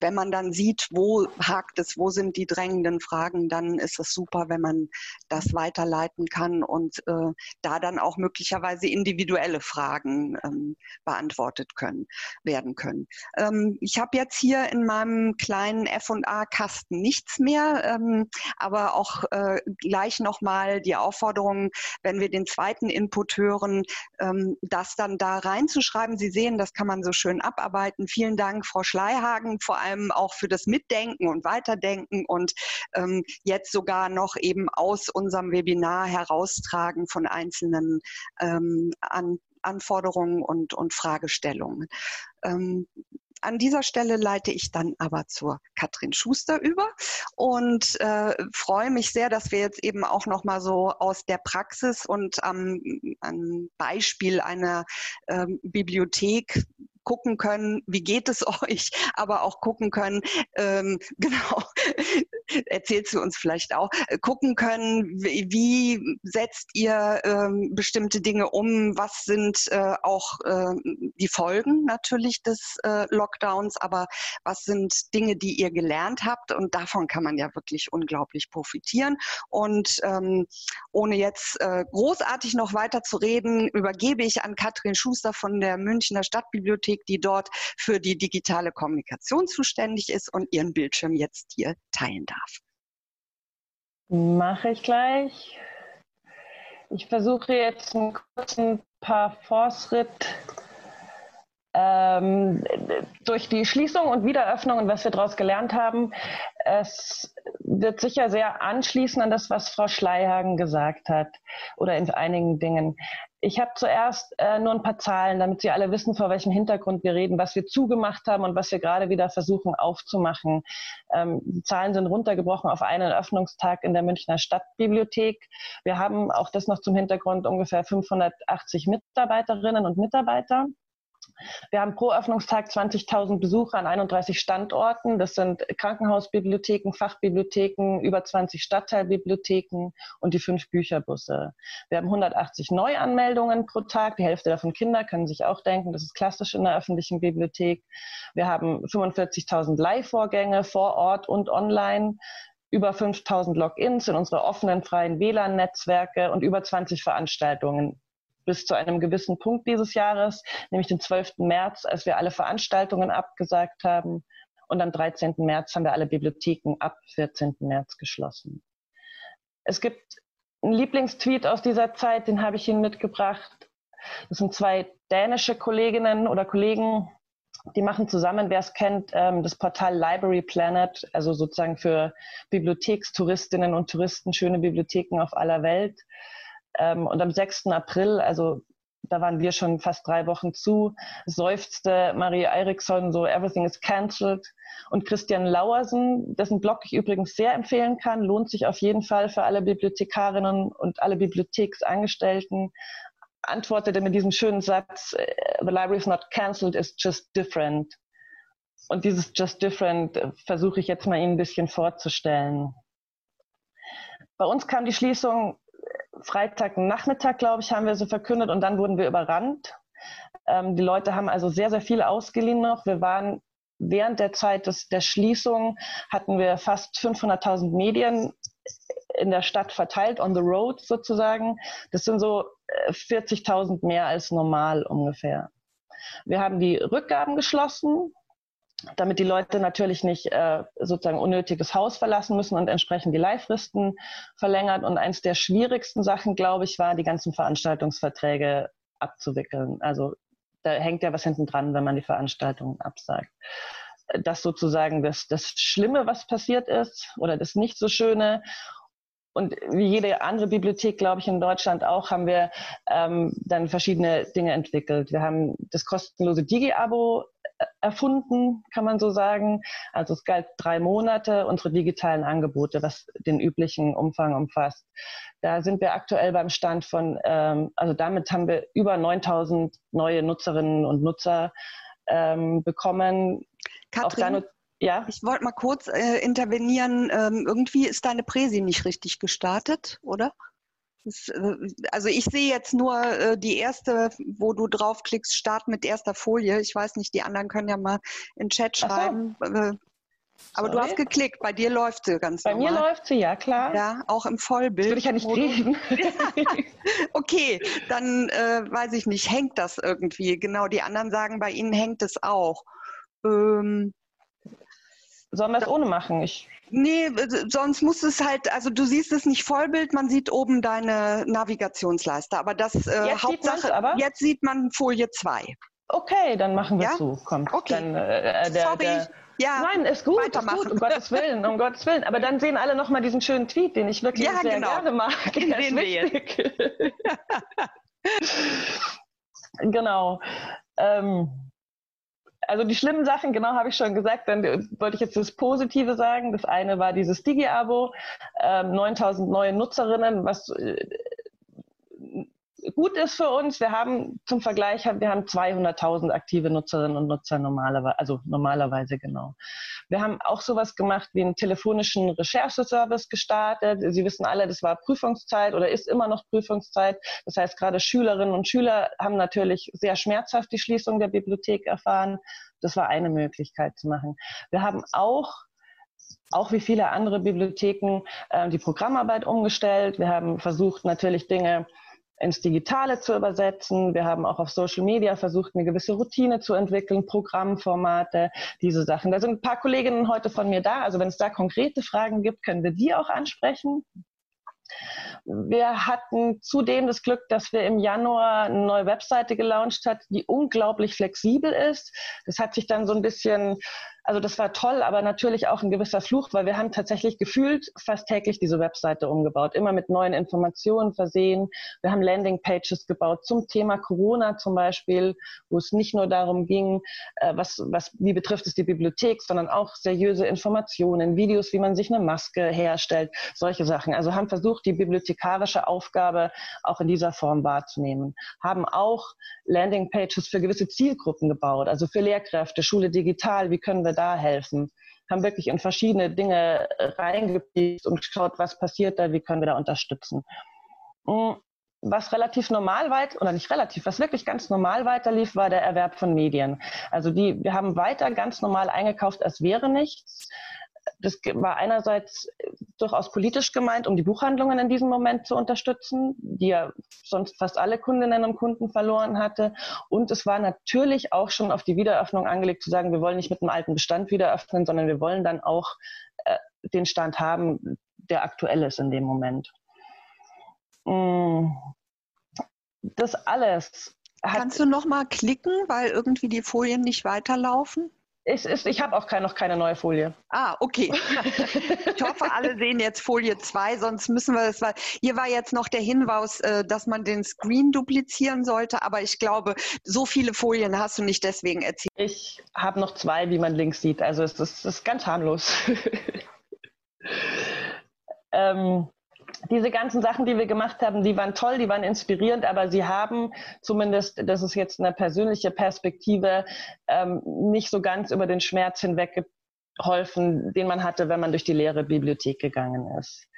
wenn man dann sieht, wo hakt es, wo sind die drängenden Fragen, dann ist es super, wenn man das weiterleiten kann und äh, da dann auch möglicherweise individuelle Fragen ähm, beantwortet können, werden können. Ähm, ich habe jetzt hier in meinem kleinen F&A-Kasten nichts mehr, ähm, aber auch äh, gleich nochmal die Aufforderung, wenn wir den zweiten Input hören, ähm, das dann da reinzuschreiben. Sie sehen, das kann man so schön abarbeiten. Vielen Dank, Frau Schleihagen vor allem auch für das Mitdenken und Weiterdenken und ähm, jetzt sogar noch eben aus unserem Webinar heraustragen von einzelnen ähm, An Anforderungen und, und Fragestellungen. Ähm, an dieser Stelle leite ich dann aber zur Katrin Schuster über und äh, freue mich sehr, dass wir jetzt eben auch noch mal so aus der Praxis und am, am Beispiel einer ähm, Bibliothek gucken können, wie geht es euch, aber auch gucken können, ähm, genau, erzählt sie uns vielleicht auch, äh, gucken können, wie, wie setzt ihr ähm, bestimmte Dinge um, was sind äh, auch äh, die Folgen natürlich des äh, Lockdowns, aber was sind Dinge, die ihr gelernt habt und davon kann man ja wirklich unglaublich profitieren. Und ähm, ohne jetzt äh, großartig noch weiter zu reden, übergebe ich an Katrin Schuster von der Münchner Stadtbibliothek, die dort für die digitale Kommunikation zuständig ist und ihren Bildschirm jetzt hier teilen darf. Mache ich gleich. Ich versuche jetzt einen kurzen Parforce-Ritt ähm, durch die Schließung und Wiederöffnung und was wir daraus gelernt haben. Es wird sicher sehr anschließen an das, was Frau Schleihagen gesagt hat oder in einigen Dingen. Ich habe zuerst äh, nur ein paar Zahlen, damit Sie alle wissen, vor welchem Hintergrund wir reden, was wir zugemacht haben und was wir gerade wieder versuchen aufzumachen. Ähm, die Zahlen sind runtergebrochen auf einen Öffnungstag in der Münchner Stadtbibliothek. Wir haben auch das noch zum Hintergrund ungefähr 580 Mitarbeiterinnen und Mitarbeiter. Wir haben pro Öffnungstag 20.000 Besucher an 31 Standorten. Das sind Krankenhausbibliotheken, Fachbibliotheken, über 20 Stadtteilbibliotheken und die fünf Bücherbusse. Wir haben 180 Neuanmeldungen pro Tag. Die Hälfte davon Kinder, können sich auch denken. Das ist klassisch in der öffentlichen Bibliothek. Wir haben 45.000 Leihvorgänge vor Ort und online über 5000 Logins in unsere offenen freien WLAN-Netzwerke und über 20 Veranstaltungen bis zu einem gewissen Punkt dieses Jahres, nämlich den 12. März, als wir alle Veranstaltungen abgesagt haben. Und am 13. März haben wir alle Bibliotheken ab 14. März geschlossen. Es gibt einen Lieblingstweet aus dieser Zeit, den habe ich Ihnen mitgebracht. Das sind zwei dänische Kolleginnen oder Kollegen, die machen zusammen, wer es kennt, ähm, das Portal Library Planet, also sozusagen für Bibliothekstouristinnen und Touristen schöne Bibliotheken auf aller Welt. Ähm, und am 6. April, also da waren wir schon fast drei Wochen zu, seufzte Marie Eriksson so, everything is cancelled. Und Christian Lauersen, dessen Blog ich übrigens sehr empfehlen kann, lohnt sich auf jeden Fall für alle Bibliothekarinnen und alle Bibliotheksangestellten, antwortete mit diesem schönen Satz, The library is not cancelled, it's just different. Und dieses just different versuche ich jetzt mal Ihnen ein bisschen vorzustellen. Bei uns kam die Schließung Freitagnachmittag, glaube ich, haben wir so verkündet und dann wurden wir überrannt. Ähm, die Leute haben also sehr, sehr viel ausgeliehen noch. Wir waren während der Zeit des, der Schließung hatten wir fast 500.000 Medien in der Stadt verteilt, on the road sozusagen. Das sind so 40.000 äh, mehr als normal ungefähr. Wir haben die Rückgaben geschlossen, damit die Leute natürlich nicht äh, sozusagen unnötiges Haus verlassen müssen und entsprechend die Leihfristen verlängert. Und eins der schwierigsten Sachen, glaube ich, war, die ganzen Veranstaltungsverträge abzuwickeln. Also da hängt ja was hinten dran, wenn man die Veranstaltungen absagt. Das sozusagen das, das Schlimme, was passiert ist, oder das nicht so Schöne. Und wie jede andere Bibliothek, glaube ich, in Deutschland auch, haben wir ähm, dann verschiedene Dinge entwickelt. Wir haben das kostenlose Digi-Abo erfunden, kann man so sagen. Also es galt drei Monate, unsere digitalen Angebote, was den üblichen Umfang umfasst. Da sind wir aktuell beim Stand von, ähm, also damit haben wir über 9000 neue Nutzerinnen und Nutzer ähm, bekommen. Katrin, ja? ich wollte mal kurz äh, intervenieren. Ähm, irgendwie ist deine Präsi nicht richtig gestartet, oder? Äh, also ich sehe jetzt nur äh, die erste, wo du draufklickst, Start mit erster Folie. Ich weiß nicht, die anderen können ja mal in Chat schreiben. So. Äh, aber Sorry. du hast geklickt, bei dir läuft sie ganz bei normal. Bei mir läuft sie, ja klar. Ja, auch im Vollbild. Das würde ich ja nicht reden. okay, dann äh, weiß ich nicht, hängt das irgendwie? Genau, die anderen sagen, bei ihnen hängt es auch. Ähm, Sollen wir es ohne machen? Ich Nee, sonst muss es halt, also du siehst es nicht Vollbild, man sieht oben deine Navigationsleiste, aber das äh, jetzt Hauptsache, sieht aber? jetzt sieht man Folie 2. Okay, dann machen wir ja? zu. Komm, okay. Dann, äh, der, Sorry. Der, ja, Nein, ist gut, ist gut, um Gottes Willen, um Gottes Willen. Aber dann sehen alle nochmal diesen schönen Tweet, den ich wirklich ja, sehr genau. gerne mag. Den sehen wir jetzt. genau. Ähm, also die schlimmen Sachen, genau habe ich schon gesagt, dann wollte ich jetzt das Positive sagen. Das eine war dieses Digi-Abo, ähm, 9000 neue Nutzerinnen, was äh, gut ist für uns. Wir haben zum Vergleich, wir haben 200.000 aktive Nutzerinnen und Nutzer normalerweise, also normalerweise genau. Wir haben auch sowas gemacht wie einen telefonischen Rechercheservice gestartet. Sie wissen alle, das war Prüfungszeit oder ist immer noch Prüfungszeit. Das heißt, gerade Schülerinnen und Schüler haben natürlich sehr schmerzhaft die Schließung der Bibliothek erfahren. Das war eine Möglichkeit zu machen. Wir haben auch auch wie viele andere Bibliotheken äh, die Programmarbeit umgestellt. Wir haben versucht, natürlich Dinge ins Digitale zu übersetzen. Wir haben auch auf Social Media versucht, eine gewisse Routine zu entwickeln, Programmformate, diese Sachen. Da sind ein paar Kolleginnen heute von mir da. Also wenn es da konkrete Fragen gibt, können wir die auch ansprechen. Wir hatten zudem das Glück, dass wir im Januar eine neue Webseite gelauncht hat, die unglaublich flexibel ist. Das hat sich dann so ein bisschen also das war toll, aber natürlich auch ein gewisser Fluch, weil wir haben tatsächlich gefühlt fast täglich diese Webseite umgebaut, immer mit neuen Informationen versehen. Wir haben Landingpages gebaut zum Thema Corona zum Beispiel, wo es nicht nur darum ging, äh, was, was, wie betrifft es die Bibliothek, sondern auch seriöse Informationen, Videos, wie man sich eine Maske herstellt, solche Sachen. Also haben versucht, die bibliothekarische Aufgabe auch in dieser Form wahrzunehmen. Haben auch Landingpages für gewisse Zielgruppen gebaut, also für Lehrkräfte, Schule digital, wie können wir da helfen? Haben wirklich in verschiedene Dinge reingepiekt und geschaut, was passiert da, wie können wir da unterstützen. Mm, was relativ normal weit oder nicht relativ, was wirklich ganz normal weiterlief, war der Erwerb von Medien. Also die, wir haben weiter ganz normal eingekauft, als wäre nichts das war einerseits durchaus politisch gemeint, um die Buchhandlungen in diesem Moment zu unterstützen, die ja sonst fast alle Kundinnen und Kunden verloren hatte. Und es war natürlich auch schon auf die Wiederöffnung angelegt, zu sagen, wir wollen nicht mit dem alten Bestand wieder öffnen, sondern wir wollen dann auch äh, den Stand haben, der aktuell ist in dem Moment. Mm. Das alles. Kannst du noch mal klicken, weil irgendwie die Folien nicht weiterlaufen? Ich, ich, ich habe auch kein, noch keine neue Folie. Ah, okay. ich hoffe, alle sehen jetzt Folie 2, sonst müssen wir das. Weil hier war jetzt noch der Hinweis, äh, dass man den Screen duplizieren sollte, aber ich glaube, so viele Folien hast du nicht deswegen erzählt. Ich habe noch zwei, wie man links sieht. Also es ist, es ist ganz harmlos. ähm, diese ganzen Sachen, die wir gemacht haben, die waren toll, die waren inspirierend, aber sie haben zumindest, das ist jetzt eine persönliche Perspektive, ähm, nicht so ganz über den Schmerz hinweg geholfen, den man hatte, wenn man durch die leere Bibliothek gegangen ist.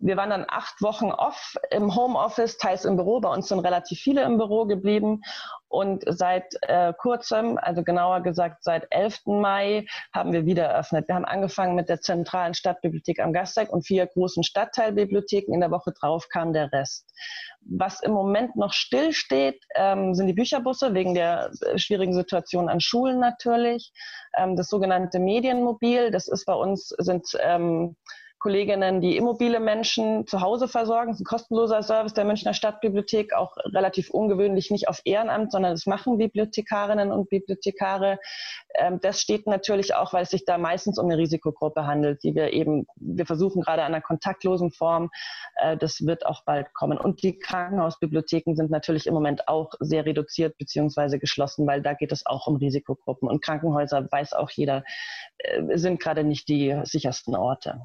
Wir waren dann acht Wochen off im Homeoffice, teils im Büro. Bei uns sind relativ viele im Büro geblieben. Und seit äh, kurzem, also genauer gesagt seit 11. Mai, haben wir wieder eröffnet. Wir haben angefangen mit der zentralen Stadtbibliothek am Gasteig und vier großen Stadtteilbibliotheken. In der Woche drauf kam der Rest. Was im Moment noch still steht, ähm, sind die Bücherbusse wegen der äh, schwierigen Situation an Schulen natürlich. Ähm, das sogenannte Medienmobil, das ist bei uns, sind ähm, Kolleginnen, die immobile Menschen zu Hause versorgen. Das ist ein kostenloser Service der Münchner Stadtbibliothek, auch relativ ungewöhnlich, nicht auf Ehrenamt, sondern das machen Bibliothekarinnen und Bibliothekare. Ähm, das steht natürlich auch, weil es sich da meistens um eine Risikogruppe handelt, die wir eben, wir versuchen gerade an einer kontaktlosen Form. Äh, das wird auch bald kommen. Und die Krankenhausbibliotheken sind natürlich im Moment auch sehr reduziert beziehungsweise geschlossen, weil da geht es auch um Risikogruppen. Und Krankenhäuser, weiß auch jeder, äh, sind gerade nicht die sichersten Orte.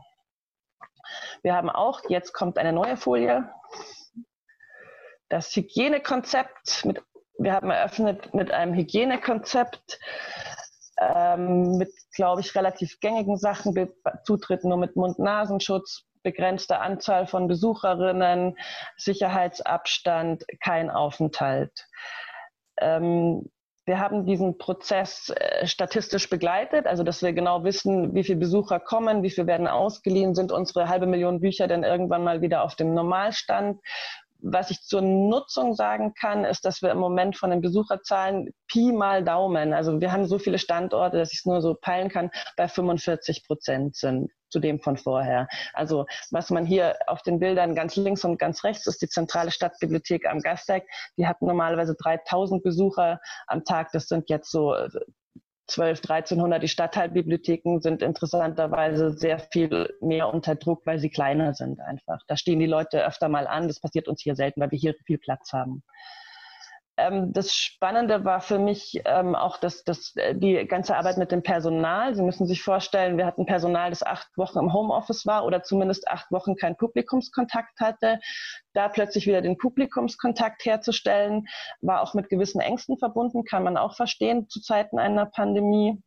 Wir haben auch, jetzt kommt eine neue Folie, das Hygienekonzept. Mit, wir haben eröffnet mit einem Hygienekonzept ähm, mit, glaube ich, relativ gängigen Sachen, Zutritt nur mit Mund-Nasenschutz, begrenzte Anzahl von Besucherinnen, Sicherheitsabstand, kein Aufenthalt. Ähm, wir haben diesen Prozess äh, statistisch begleitet, also dass wir genau wissen, wie viele Besucher kommen, wie viele werden ausgeliehen, sind unsere halbe Million Bücher dann irgendwann mal wieder auf dem Normalstand. Was ich zur Nutzung sagen kann, ist, dass wir im Moment von den Besucherzahlen Pi mal Daumen, also wir haben so viele Standorte, dass ich es nur so peilen kann, bei 45 Prozent sind zu dem von vorher. Also was man hier auf den Bildern ganz links und ganz rechts ist die zentrale Stadtbibliothek am Gasteig. Die hat normalerweise 3000 Besucher am Tag. Das sind jetzt so 12, 1300. Die Stadtteilbibliotheken sind interessanterweise sehr viel mehr unter Druck, weil sie kleiner sind einfach. Da stehen die Leute öfter mal an. Das passiert uns hier selten, weil wir hier viel Platz haben. Ähm, das Spannende war für mich ähm, auch das, das, äh, die ganze Arbeit mit dem Personal. Sie müssen sich vorstellen, wir hatten Personal, das acht Wochen im Homeoffice war oder zumindest acht Wochen keinen Publikumskontakt hatte. Da plötzlich wieder den Publikumskontakt herzustellen, war auch mit gewissen Ängsten verbunden, kann man auch verstehen zu Zeiten einer Pandemie.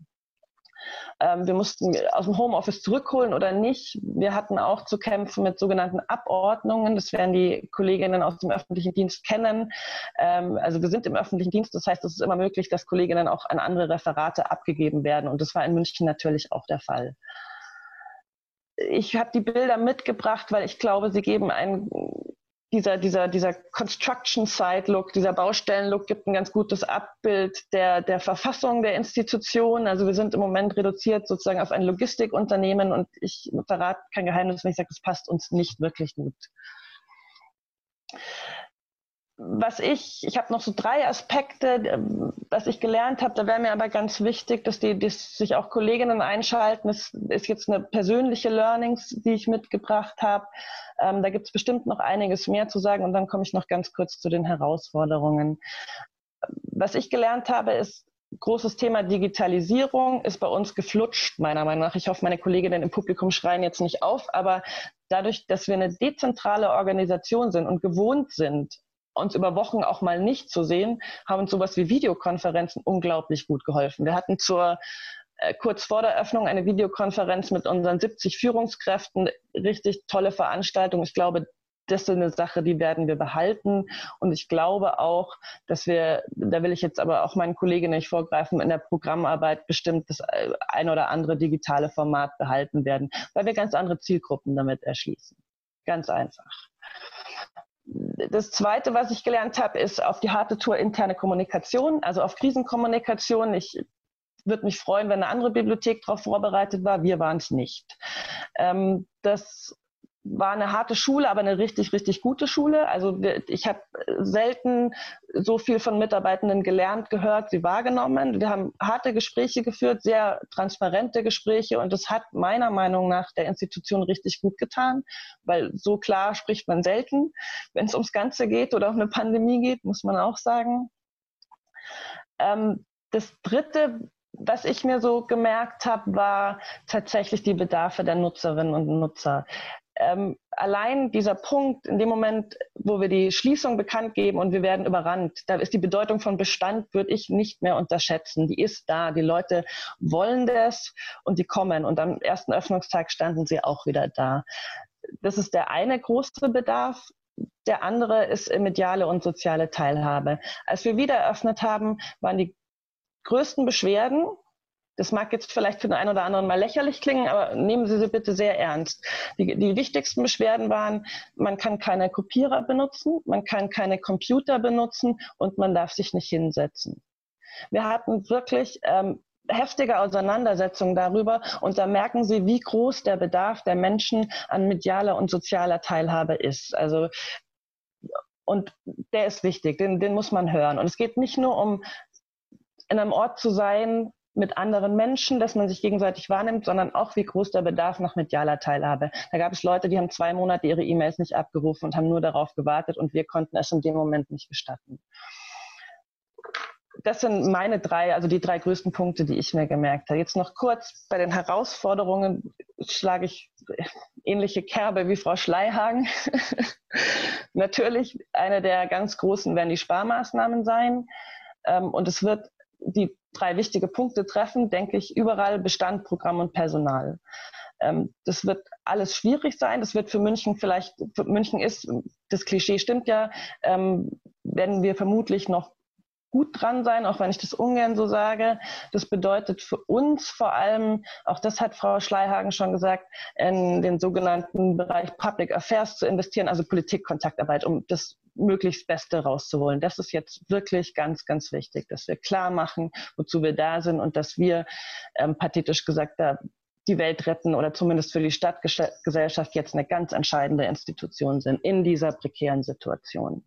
Ähm, wir mussten aus dem Homeoffice zurückholen oder nicht. Wir hatten auch zu kämpfen mit sogenannten Abordnungen. Das werden die Kolleginnen aus dem öffentlichen Dienst kennen. Ähm, also wir sind im öffentlichen Dienst. Das heißt, es ist immer möglich, dass Kolleginnen auch an andere Referate abgegeben werden. Und das war in München natürlich auch der Fall ich habe die Bilder mitgebracht, weil ich glaube, sie geben ein dieser, dieser, dieser Construction-Side-Look, dieser Baustellen-Look gibt ein ganz gutes Abbild der, der Verfassung der Institution. Also wir sind im Moment reduziert sozusagen auf ein Logistikunternehmen und ich verrate kein Geheimnis, wenn ich sage, das passt uns nicht wirklich gut was ich, ich habe noch so drei Aspekte, ähm, was ich gelernt habe, da wäre mir aber ganz wichtig, dass die, dass sich auch Kolleginnen einschalten. Das ist jetzt eine persönliche Learnings, die ich mitgebracht habe. Ähm, da gibt es bestimmt noch einiges mehr zu sagen und dann komme ich noch ganz kurz zu den Herausforderungen. Was ich gelernt habe, ist, großes Thema Digitalisierung ist bei uns geflutscht, meiner Meinung nach. Ich hoffe, meine Kolleginnen im Publikum schreien jetzt nicht auf, aber dadurch, dass wir eine dezentrale Organisation sind und gewohnt sind, uns über Wochen auch mal nicht zu sehen, haben uns sowas wie Videokonferenzen unglaublich gut geholfen. Wir hatten zur äh, kurz vor der Öffnung eine Videokonferenz mit unseren 70 Führungskräften, richtig tolle Veranstaltung. Ich glaube, das ist eine Sache, die werden wir behalten. Und ich glaube auch, dass wir, da will ich jetzt aber auch meinen Kollegen nicht vorgreifen, in der Programmarbeit bestimmt das äh, ein oder andere digitale Format behalten werden, weil wir ganz andere Zielgruppen damit erschließen. Ganz einfach das Zweite, was ich gelernt habe, ist auf die harte Tour interne Kommunikation, also auf Krisenkommunikation. Ich würde mich freuen, wenn eine andere Bibliothek darauf vorbereitet war. Wir waren es nicht. Ähm, das war eine harte Schule, aber eine richtig, richtig gute Schule. Also ich habe selten so viel von Mitarbeitenden gelernt, gehört, sie wahrgenommen. Wir haben harte Gespräche geführt, sehr transparente Gespräche und das hat meiner Meinung nach der Institution richtig gut getan, weil so klar spricht man selten. Wenn es ums Ganze geht oder um eine Pandemie geht, muss man auch sagen. Ähm, das Dritte, was ich mir so gemerkt habe, war tatsächlich die Bedarfe der Nutzerinnen und Nutzer ähm, allein dieser Punkt, in dem Moment, wo wir die Schließung bekannt geben und wir werden überrannt, da ist die Bedeutung von Bestand, würde ich nicht mehr unterschätzen. Die ist da. Die Leute wollen das und die kommen. Und am ersten Öffnungstag standen sie auch wieder da. Das ist der eine große Bedarf. Der andere ist mediale und soziale Teilhabe. Als wir wieder eröffnet haben, waren die größten Beschwerden, das mag jetzt vielleicht für den einen oder anderen mal lächerlich klingen, aber nehmen Sie sie bitte sehr ernst. Die, die wichtigsten Beschwerden waren, man kann keine Kopierer benutzen, man kann keine Computer benutzen und man darf sich nicht hinsetzen. Wir hatten wirklich ähm, heftige Auseinandersetzungen darüber und da merken Sie, wie groß der Bedarf der Menschen an medialer und sozialer Teilhabe ist. Also und der ist wichtig, den, den muss man hören. Und es geht nicht nur um in einem Ort zu sein, mit anderen Menschen, dass man sich gegenseitig wahrnimmt, sondern auch wie groß der Bedarf nach medialer Teilhabe. Da gab es Leute, die haben zwei Monate ihre E-Mails nicht abgerufen und haben nur darauf gewartet und wir konnten es in dem Moment nicht gestatten. Das sind meine drei, also die drei größten Punkte, die ich mir gemerkt habe. Jetzt noch kurz bei den Herausforderungen schlage ich ähnliche Kerbe wie Frau Schleihagen. Natürlich, eine der ganz großen werden die Sparmaßnahmen sein. Ähm, und es wird die drei wichtige Punkte treffen, denke ich, überall Bestand, Programm und Personal. Ähm, das wird alles schwierig sein. Das wird für München vielleicht, für München ist, das Klischee stimmt ja, ähm, werden wir vermutlich noch gut dran sein, auch wenn ich das ungern so sage. Das bedeutet für uns vor allem, auch das hat Frau Schleihagen schon gesagt, in den sogenannten Bereich Public Affairs zu investieren, also Politikkontaktarbeit, um das möglichst Beste rauszuholen. Das ist jetzt wirklich ganz, ganz wichtig, dass wir klar machen, wozu wir da sind und dass wir ähm, pathetisch gesagt da die Welt retten oder zumindest für die Stadtgesellschaft jetzt eine ganz entscheidende Institution sind in dieser prekären Situation.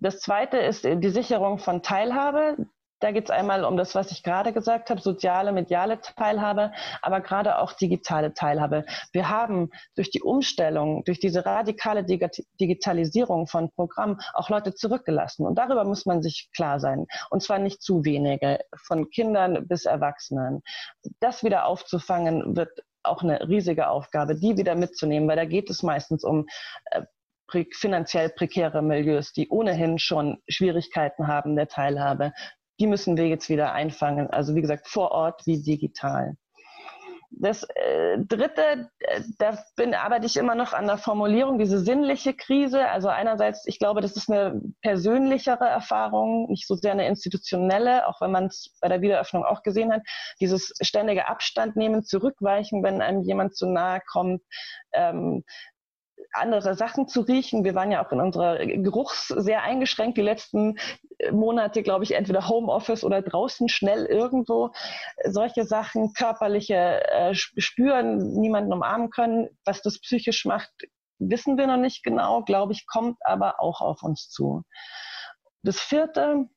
Das zweite ist die Sicherung von Teilhabe. Da geht es einmal um das, was ich gerade gesagt habe, soziale, mediale Teilhabe, aber gerade auch digitale Teilhabe. Wir haben durch die Umstellung, durch diese radikale Digitalisierung von Programmen auch Leute zurückgelassen. Und darüber muss man sich klar sein. Und zwar nicht zu wenige, von Kindern bis Erwachsenen. Das wieder aufzufangen wird auch eine riesige Aufgabe, die wieder mitzunehmen, weil da geht es meistens um finanziell prekäre Milieus, die ohnehin schon Schwierigkeiten haben der Teilhabe, die müssen wir jetzt wieder einfangen. Also wie gesagt, vor Ort wie digital. Das äh, Dritte, äh, da bin, arbeite ich immer noch an der Formulierung, diese sinnliche Krise. Also einerseits, ich glaube, das ist eine persönlichere Erfahrung, nicht so sehr eine institutionelle, auch wenn man es bei der Wiederöffnung auch gesehen hat. Dieses ständige Abstand nehmen, zurückweichen, wenn einem jemand zu nahe kommt. Ähm, andere Sachen zu riechen. Wir waren ja auch in unserer Geruchs sehr eingeschränkt die letzten Monate, glaube ich, entweder Homeoffice oder draußen schnell irgendwo. Solche Sachen, körperliche äh, Spüren, niemanden umarmen können, was das psychisch macht, wissen wir noch nicht genau, glaube ich, kommt aber auch auf uns zu. Das vierte,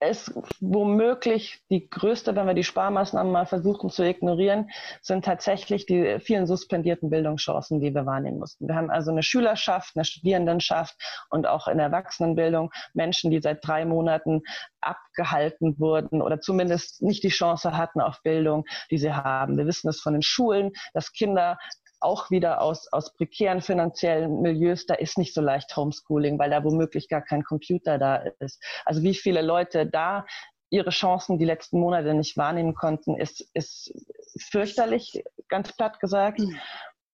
ist womöglich die größte, wenn wir die Sparmaßnahmen mal versuchen zu ignorieren, sind tatsächlich die vielen suspendierten Bildungschancen, die wir wahrnehmen mussten. Wir haben also eine Schülerschaft, eine Studierendenschaft und auch in der Erwachsenenbildung Menschen, die seit drei Monaten abgehalten wurden oder zumindest nicht die Chance hatten auf Bildung, die sie haben. Wir wissen es von den Schulen, dass Kinder auch wieder aus, aus prekären finanziellen Milieus, da ist nicht so leicht Homeschooling, weil da womöglich gar kein Computer da ist. Also wie viele Leute da ihre Chancen die letzten Monate nicht wahrnehmen konnten, ist, ist fürchterlich, ganz platt gesagt.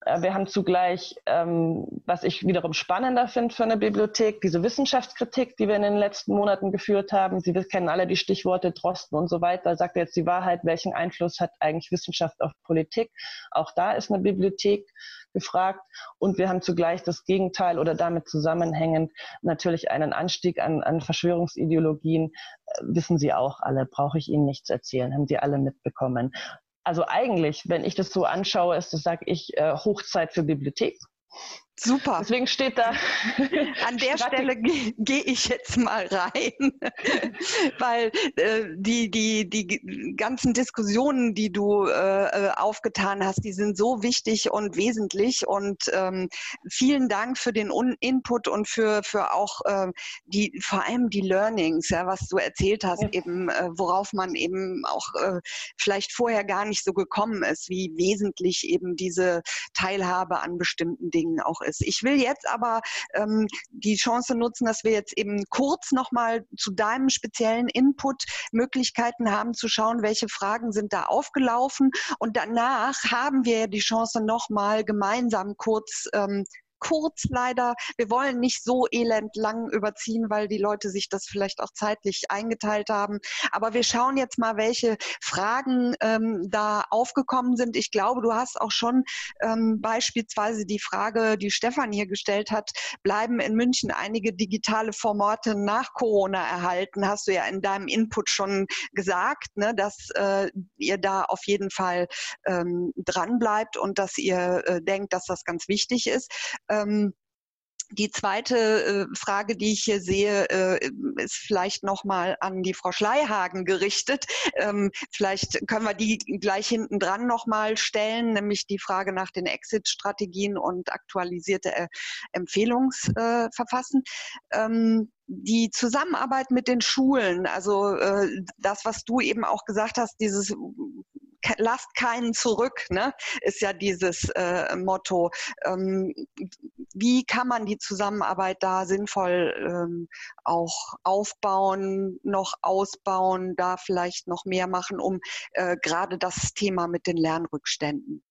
Äh, wir haben zugleich, ähm, was ich wiederum spannender finde für eine Bibliothek, diese Wissenschaftskritik, die wir in den letzten Monaten geführt haben. Sie kennen alle die Stichworte Drosten und so weiter. Sagt jetzt die Wahrheit, welchen Einfluss hat eigentlich Wissenschaft auf Politik? Auch da ist eine Bibliothek gefragt. Und wir haben zugleich das Gegenteil oder damit zusammenhängend natürlich einen Anstieg an, an Verschwörungsideologien. Äh, wissen Sie auch alle, brauche ich Ihnen nichts erzählen, haben Sie alle mitbekommen also eigentlich, wenn ich das so anschaue, ist das, sage ich, äh, Hochzeit für Bibliothek. Super. Deswegen steht da. An der Stelle gehe geh ich jetzt mal rein, weil äh, die, die, die ganzen Diskussionen, die du äh, äh, aufgetan hast, die sind so wichtig und wesentlich. Und ähm, vielen Dank für den Un Input und für, für auch äh, die, vor allem die Learnings, ja, was du erzählt hast, ja. eben, äh, worauf man eben auch äh, vielleicht vorher gar nicht so gekommen ist, wie wesentlich eben diese Teilhabe an bestimmten Dingen auch ist ist. Ich will jetzt aber ähm, die Chance nutzen, dass wir jetzt eben kurz nochmal zu deinem speziellen Input Möglichkeiten haben zu schauen, welche Fragen sind da aufgelaufen. Und danach haben wir die Chance nochmal gemeinsam kurz ähm, kurz leider. Wir wollen nicht so elend lang überziehen, weil die Leute sich das vielleicht auch zeitlich eingeteilt haben. Aber wir schauen jetzt mal, welche Fragen ähm, da aufgekommen sind. Ich glaube, du hast auch schon ähm, beispielsweise die Frage, die Stefan hier gestellt hat, bleiben in München einige digitale Formate nach Corona erhalten? Hast du ja in deinem Input schon gesagt, ne, dass äh, ihr da auf jeden Fall ähm, dran bleibt und dass ihr äh, denkt, dass das ganz wichtig ist. Ähm, die zweite äh, Frage, die ich hier sehe, äh, ist vielleicht nochmal an die Frau Schleihagen gerichtet. Ähm, vielleicht können wir die gleich hinten dran nochmal stellen, nämlich die Frage nach den Exit-Strategien und aktualisierte äh, Empfehlungsverfassen. Ähm, die Zusammenarbeit mit den Schulen, also äh, das, was du eben auch gesagt hast, dieses lasst keinen zurück, ne? ist ja dieses äh, Motto. Ähm, wie kann man die Zusammenarbeit da sinnvoll ähm, auch aufbauen, noch ausbauen, da vielleicht noch mehr machen, um äh, gerade das Thema mit den Lernrückständen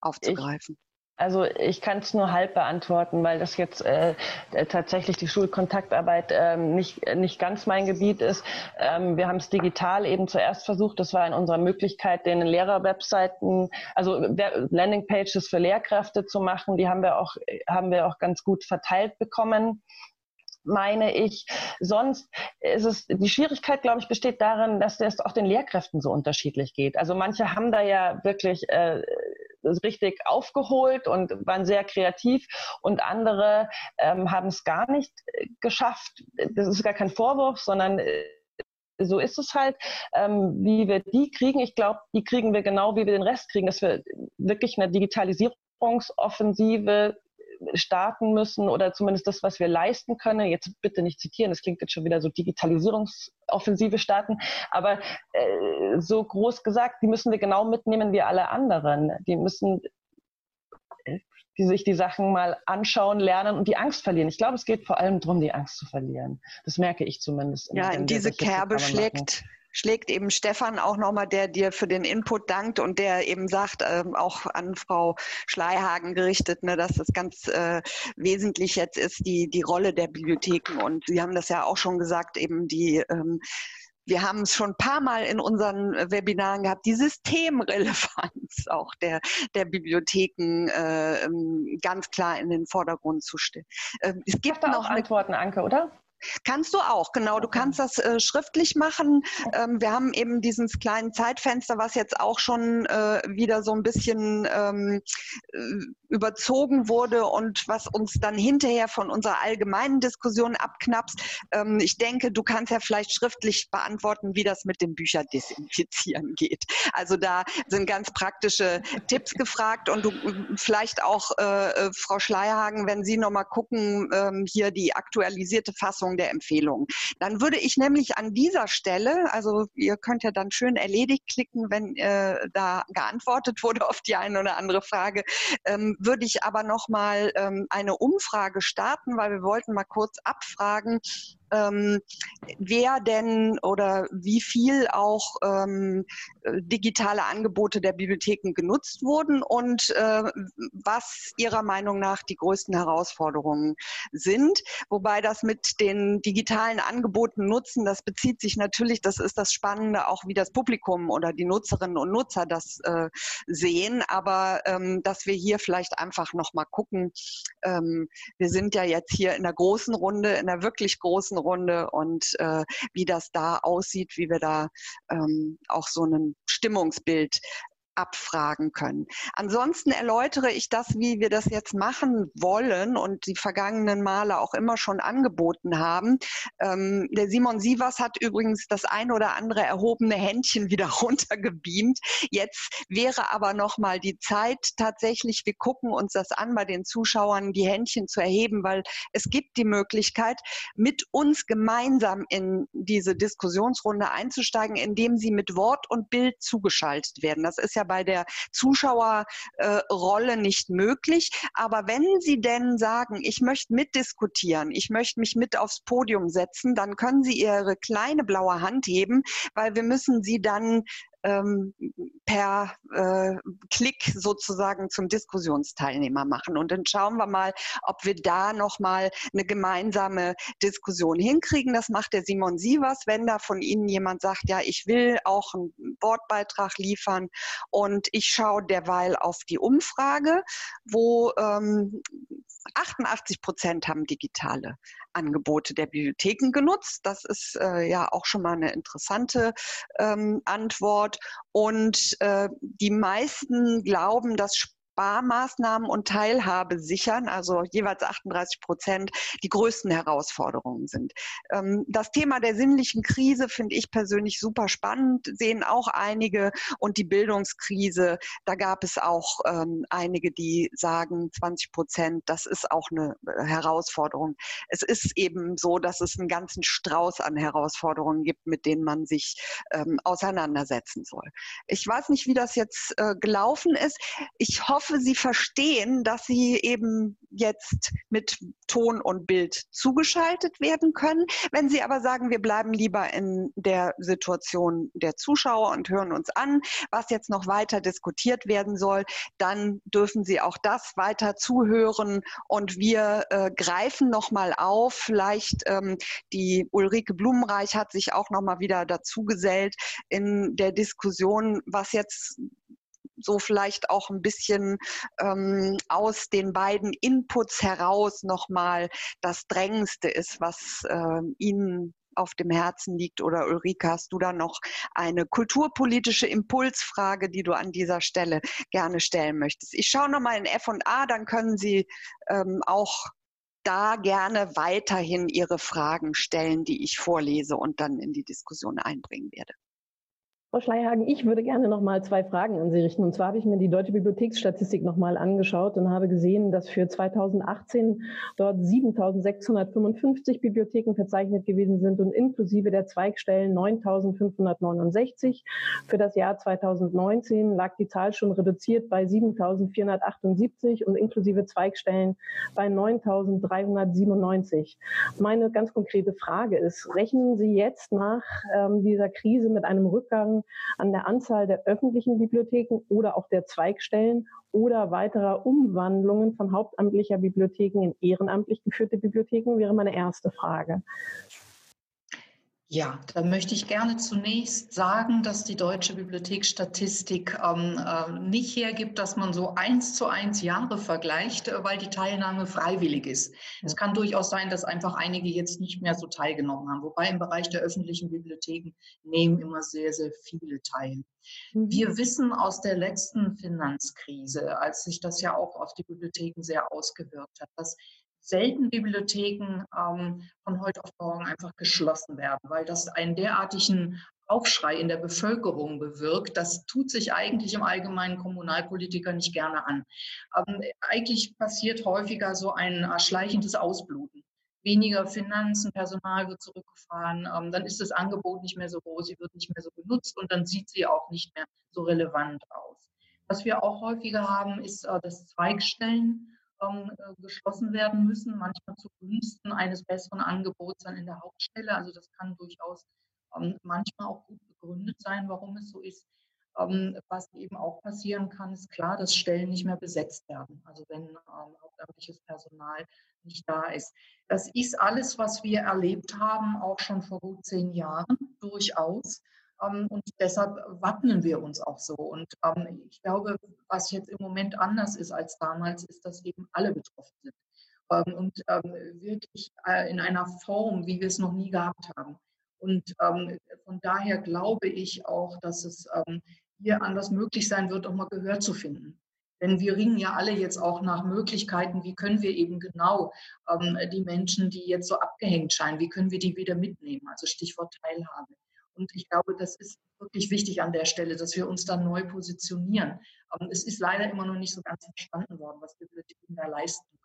aufzugreifen? Ich also ich kann es nur halb beantworten, weil das jetzt äh, äh, tatsächlich die Schulkontaktarbeit ähm, nicht, nicht ganz mein Gebiet ist. Ähm, wir haben es digital eben zuerst versucht. Das war in unserer Möglichkeit, den Lehrerwebseiten, also Landingpages für Lehrkräfte zu machen. Die haben wir auch, haben wir auch ganz gut verteilt bekommen meine ich. Sonst ist es, die Schwierigkeit, glaube ich, besteht darin, dass es auch den Lehrkräften so unterschiedlich geht. Also manche haben da ja wirklich äh, richtig aufgeholt und waren sehr kreativ und andere ähm, haben es gar nicht äh, geschafft. Das ist gar kein Vorwurf, sondern äh, so ist es halt. Ähm, wie wir die kriegen, ich glaube, die kriegen wir genau, wie wir den Rest kriegen, dass wir wirklich eine Digitalisierungsoffensive starten müssen oder zumindest das, was wir leisten können. Jetzt bitte nicht zitieren, das klingt jetzt schon wieder so Digitalisierungsoffensive starten, aber äh, so groß gesagt, die müssen wir genau mitnehmen wie alle anderen. Die müssen äh, die sich die Sachen mal anschauen, lernen und die Angst verlieren. Ich glaube, es geht vor allem darum, die Angst zu verlieren. Das merke ich zumindest. Ja, in diese Kerbe schlägt schlägt eben Stefan auch nochmal, der dir für den Input dankt und der eben sagt, ähm, auch an Frau Schleihagen gerichtet, ne, dass das ganz äh, wesentlich jetzt ist, die, die Rolle der Bibliotheken. Und Sie haben das ja auch schon gesagt, eben die ähm, wir haben es schon ein paar Mal in unseren Webinaren gehabt, die Systemrelevanz auch der, der Bibliotheken äh, ähm, ganz klar in den Vordergrund zu stellen. Äh, es gibt noch Antworten, Anke, oder? Kannst du auch, genau. Du kannst das äh, schriftlich machen. Ähm, wir haben eben dieses kleinen Zeitfenster, was jetzt auch schon äh, wieder so ein bisschen ähm, äh, überzogen wurde und was uns dann hinterher von unserer allgemeinen Diskussion abknapst. Ähm, ich denke, du kannst ja vielleicht schriftlich beantworten, wie das mit dem Bücherdesinfizieren geht. Also da sind ganz praktische Tipps gefragt und du vielleicht auch, äh, äh Frau Schleierhagen, wenn Sie nochmal gucken, ähm, hier die aktualisierte Fassung Umsetzung der Empfehlungen. Dann würde ich nämlich an dieser Stelle, also ihr könnt ja dann schön erledigt klicken, wenn äh, da geantwortet wurde auf die eine oder andere Frage, ähm, würde ich aber nochmal ähm, eine Umfrage starten, weil wir wollten mal kurz abfragen, ähm, wer denn oder wie viel auch ähm, digitale Angebote der Bibliotheken genutzt wurden und äh, was Ihrer Meinung nach die größten Herausforderungen sind. Wobei das mit den digitalen Angeboten nutzen, das bezieht sich natürlich, das ist das Spannende, auch wie das Publikum oder die Nutzerinnen und Nutzer das äh, sehen. Aber ähm, dass wir hier vielleicht einfach nochmal gucken, ähm, wir sind ja jetzt hier in der großen Runde, in der wirklich großen Runde und äh, wie das da aussieht, wie wir da ähm, auch so ein Stimmungsbild abfragen können. Ansonsten erläutere ich das, wie wir das jetzt machen wollen und die vergangenen Male auch immer schon angeboten haben. Ähm, der Simon Sievers hat übrigens das ein oder andere erhobene Händchen wieder runtergebeamt. Jetzt wäre aber noch mal die Zeit tatsächlich, wir gucken uns das an bei den Zuschauern, die Händchen zu erheben, weil es gibt die Möglichkeit, mit uns gemeinsam in diese Diskussionsrunde einzusteigen, indem sie mit Wort und Bild zugeschaltet werden. Das ist ja ja bei der Zuschauerrolle nicht möglich. Aber wenn Sie denn sagen, ich möchte mitdiskutieren, ich möchte mich mit aufs Podium setzen, dann können Sie Ihre kleine blaue Hand heben, weil wir müssen Sie dann ähm, per äh, Klick sozusagen zum Diskussionsteilnehmer machen. Und dann schauen wir mal, ob wir da nochmal eine gemeinsame Diskussion hinkriegen. Das macht der Simon Sievers, wenn da von Ihnen jemand sagt, ja, ich will auch einen Wortbeitrag liefern. Und ich schaue derweil auf die Umfrage, wo ähm, 88 Prozent haben digitale Angebote der Bibliotheken genutzt. Das ist äh, ja auch schon mal eine interessante ähm, Antwort. Und äh, die meisten glauben, dass Sparmaßnahmen und Teilhabe sichern, also jeweils 38 Prozent, die größten Herausforderungen sind. Ähm, das Thema der sinnlichen Krise finde ich persönlich super spannend, sehen auch einige. Und die Bildungskrise, da gab es auch ähm, einige, die sagen, 20 Prozent, das ist auch eine äh, Herausforderung. Es ist eben so, dass es einen ganzen Strauß an Herausforderungen gibt, mit denen man sich ähm, auseinandersetzen soll. Ich weiß nicht, wie das jetzt äh, gelaufen ist. Ich hoffe, hoffe, Sie verstehen, dass Sie eben jetzt mit Ton und Bild zugeschaltet werden können. Wenn Sie aber sagen, wir bleiben lieber in der Situation der Zuschauer und hören uns an, was jetzt noch weiter diskutiert werden soll, dann dürfen Sie auch das weiter zuhören und wir äh, greifen nochmal auf. Vielleicht ähm, die Ulrike Blumenreich hat sich auch nochmal wieder dazu gesellt in der Diskussion, was jetzt so vielleicht auch ein bisschen ähm, aus den beiden Inputs heraus nochmal das Drängendste ist, was äh, Ihnen auf dem Herzen liegt? Oder Ulrike, hast du da noch eine kulturpolitische Impulsfrage, die du an dieser Stelle gerne stellen möchtest? Ich schaue nochmal in F und A, dann können Sie ähm, auch da gerne weiterhin Ihre Fragen stellen, die ich vorlese und dann in die Diskussion einbringen werde. Frau Schleierhagen, ich würde gerne noch mal zwei Fragen an Sie richten. Und zwar habe ich mir die Deutsche Bibliotheksstatistik noch mal angeschaut und habe gesehen, dass für 2018 dort 7.655 Bibliotheken verzeichnet gewesen sind und inklusive der Zweigstellen 9.569. Für das Jahr 2019 lag die Zahl schon reduziert bei 7.478 und inklusive Zweigstellen bei 9.397. Meine ganz konkrete Frage ist, rechnen Sie jetzt nach ähm, dieser Krise mit einem Rückgang an der Anzahl der öffentlichen Bibliotheken oder auch der Zweigstellen oder weiterer Umwandlungen von hauptamtlicher Bibliotheken in ehrenamtlich geführte Bibliotheken, wäre meine erste Frage. Ja, da möchte ich gerne zunächst sagen, dass die deutsche Bibliotheksstatistik ähm, äh, nicht hergibt, dass man so eins zu eins Jahre vergleicht, äh, weil die Teilnahme freiwillig ist. Es kann durchaus sein, dass einfach einige jetzt nicht mehr so teilgenommen haben, wobei im Bereich der öffentlichen Bibliotheken nehmen immer sehr, sehr viele teil. Mhm. Wir wissen aus der letzten Finanzkrise, als sich das ja auch auf die Bibliotheken sehr ausgewirkt hat, dass selten Bibliotheken ähm, von heute auf morgen einfach geschlossen werden, weil das einen derartigen Aufschrei in der Bevölkerung bewirkt. Das tut sich eigentlich im allgemeinen Kommunalpolitiker nicht gerne an. Ähm, eigentlich passiert häufiger so ein schleichendes Ausbluten. Weniger Finanzen, Personal wird zurückgefahren, ähm, dann ist das Angebot nicht mehr so groß, sie wird nicht mehr so genutzt und dann sieht sie auch nicht mehr so relevant aus. Was wir auch häufiger haben, ist äh, das Zweigstellen ähm, äh, geschlossen werden müssen, manchmal zugunsten eines besseren Angebots dann in der Hauptstelle. Also das kann durchaus ähm, manchmal auch gut begründet sein, warum es so ist. Ähm, was eben auch passieren kann, ist klar, dass Stellen nicht mehr besetzt werden. Also wenn ähm, hauptamtliches Personal nicht da ist. Das ist alles, was wir erlebt haben, auch schon vor gut zehn Jahren, durchaus. Ähm, und deshalb wappnen wir uns auch so. Und ähm, ich glaube, was jetzt im Moment anders ist als damals, ist, dass eben alle betroffen sind. Ähm, und wirklich äh, in einer Form, wie wir es noch nie gehabt haben. Und von daher glaube ich auch, dass es hier anders möglich sein wird, auch mal Gehör zu finden. Denn wir ringen ja alle jetzt auch nach Möglichkeiten, wie können wir eben genau ähm, die Menschen, die jetzt so abgehängt scheinen, wie können wir die wieder mitnehmen? Also Stichwort Teilhabe. Und ich glaube, das ist wirklich wichtig an der Stelle, dass wir uns dann neu positionieren. Es ist leider immer noch nicht so ganz verstanden worden, was Bibliotheken da leisten können.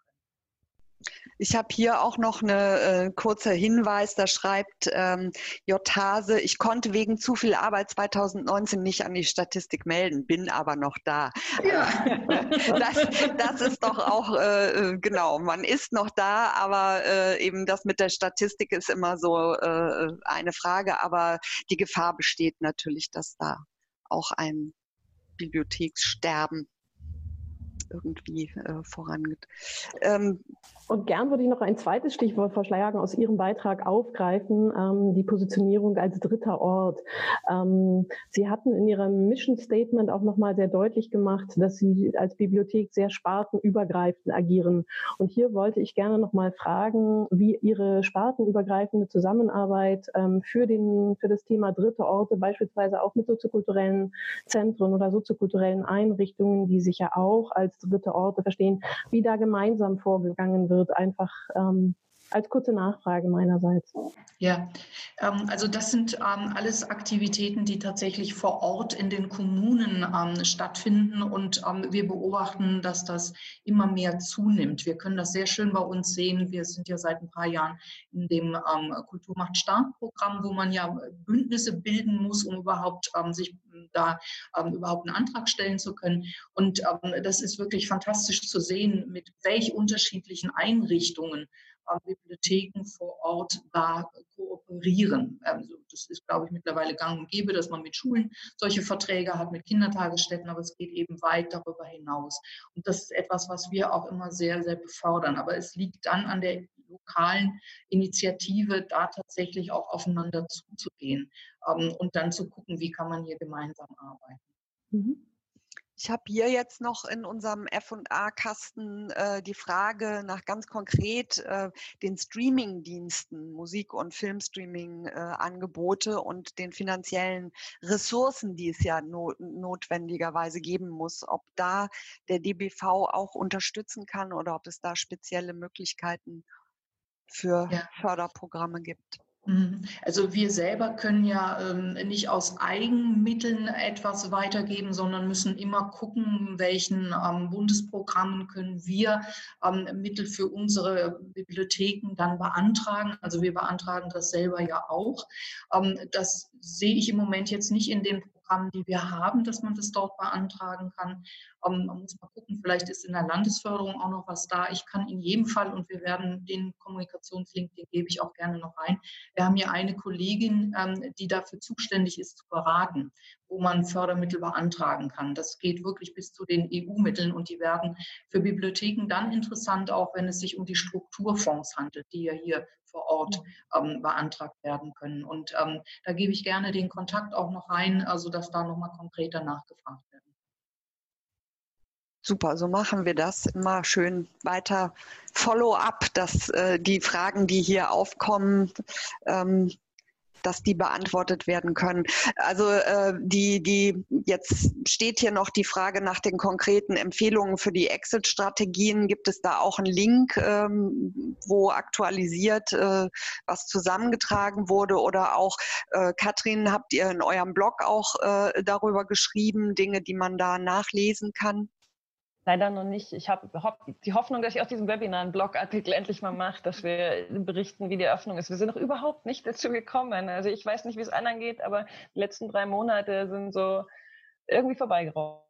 Ich habe hier auch noch eine äh, kurze Hinweis, da schreibt ähm, J. Hase, ich konnte wegen zu viel Arbeit 2019 nicht an die Statistik melden, bin aber noch da. Ja. das, das ist doch auch, äh, äh, genau, man ist noch da, aber äh, eben das mit der Statistik ist immer so äh, eine Frage, aber die Gefahr besteht natürlich, dass da auch ein Bibliothekssterben irgendwie äh, vorangeht. Ähm, und gern würde ich noch ein zweites Stichwort, Frau Schleierhagen, aus Ihrem Beitrag aufgreifen, ähm, die Positionierung als dritter Ort. Ähm, Sie hatten in Ihrem Mission Statement auch nochmal sehr deutlich gemacht, dass Sie als Bibliothek sehr spartenübergreifend agieren. Und hier wollte ich gerne nochmal fragen, wie Ihre spartenübergreifende Zusammenarbeit ähm, für, den, für das Thema dritte Orte, beispielsweise auch mit soziokulturellen Zentren oder soziokulturellen Einrichtungen, die sich ja auch als dritte Orte verstehen, wie da gemeinsam vorgegangen wird einfach ähm, als kurze Nachfrage meinerseits. Ja, ähm, also das sind ähm, alles Aktivitäten, die tatsächlich vor Ort in den Kommunen ähm, stattfinden und wir beobachten, dass das immer mehr zunimmt. Wir können das sehr schön bei uns sehen. Wir sind ja seit ein paar Jahren in dem ähm, Kultur macht stark Programm, wo man ja Bündnisse bilden muss, um überhaupt sich da überhaupt einen Antrag stellen zu können. Und das ist wirklich fantastisch zu sehen, mit welch unterschiedlichen Einrichtungen Bibliotheken vor Ort da kooperieren. Also das ist, glaube ich, mittlerweile gang und gäbe, dass man mit Schulen solche Verträge hat, mit Kindertagesstätten, aber es geht eben weit darüber hinaus. Und das ist etwas, was wir auch immer sehr, sehr befördern. Aber es liegt dann an der lokalen Initiative, da tatsächlich auch aufeinander zuzugehen ähm, und dann zu gucken, wie kann man hier gemeinsam arbeiten. Mhm. Ich habe hier jetzt noch in unserem FA-Kasten äh, die Frage nach ganz konkret äh, den Streaming-Diensten, Musik- und Filmstreaming-Angebote äh, und den finanziellen Ressourcen, die es ja no notwendigerweise geben muss. Ob da der DBV auch unterstützen kann oder ob es da spezielle Möglichkeiten für ja. Förderprogramme gibt. Mhm. Also wir selber können ja ähm, nicht aus Eigenmitteln etwas weitergeben, sondern müssen immer gucken, welchen ähm, Bundesprogrammen können wir ähm, Mittel für unsere Bibliotheken dann beantragen. Also wir beantragen das selber ja auch. Ähm, das sehe ich im Moment jetzt nicht in den Programmen, die wir haben, dass man das dort beantragen kann. Ähm, man muss mal gucken, vielleicht ist in der Landesförderung auch noch was da. Ich kann in jedem Fall, und wir werden den Kommunikationslink, den gebe ich auch gerne noch rein. Wir haben hier eine Kollegin, ähm, die dafür zuständig ist, zu beraten, wo man Fördermittel beantragen kann. Das geht wirklich bis zu den EU-Mitteln und die werden für Bibliotheken dann interessant, auch wenn es sich um die Strukturfonds handelt, die ja hier vor Ort ähm, beantragt werden können. Und ähm, da gebe ich gerne den Kontakt auch noch rein, also dass da nochmal konkreter nachgefragt werden. Super, so machen wir das. Immer schön weiter Follow-up, dass äh, die Fragen, die hier aufkommen, ähm, dass die beantwortet werden können. Also äh, die, die jetzt steht hier noch die Frage nach den konkreten Empfehlungen für die Exit-Strategien. Gibt es da auch einen Link, ähm, wo aktualisiert äh, was zusammengetragen wurde? Oder auch, äh, Katrin, habt ihr in eurem Blog auch äh, darüber geschrieben, Dinge, die man da nachlesen kann? Leider noch nicht. Ich habe die Hoffnung, dass ich aus diesem Webinar einen Blogartikel endlich mal mache, dass wir berichten, wie die Eröffnung ist. Wir sind noch überhaupt nicht dazu gekommen. Also ich weiß nicht, wie es anderen geht, aber die letzten drei Monate sind so irgendwie vorbeigerauscht.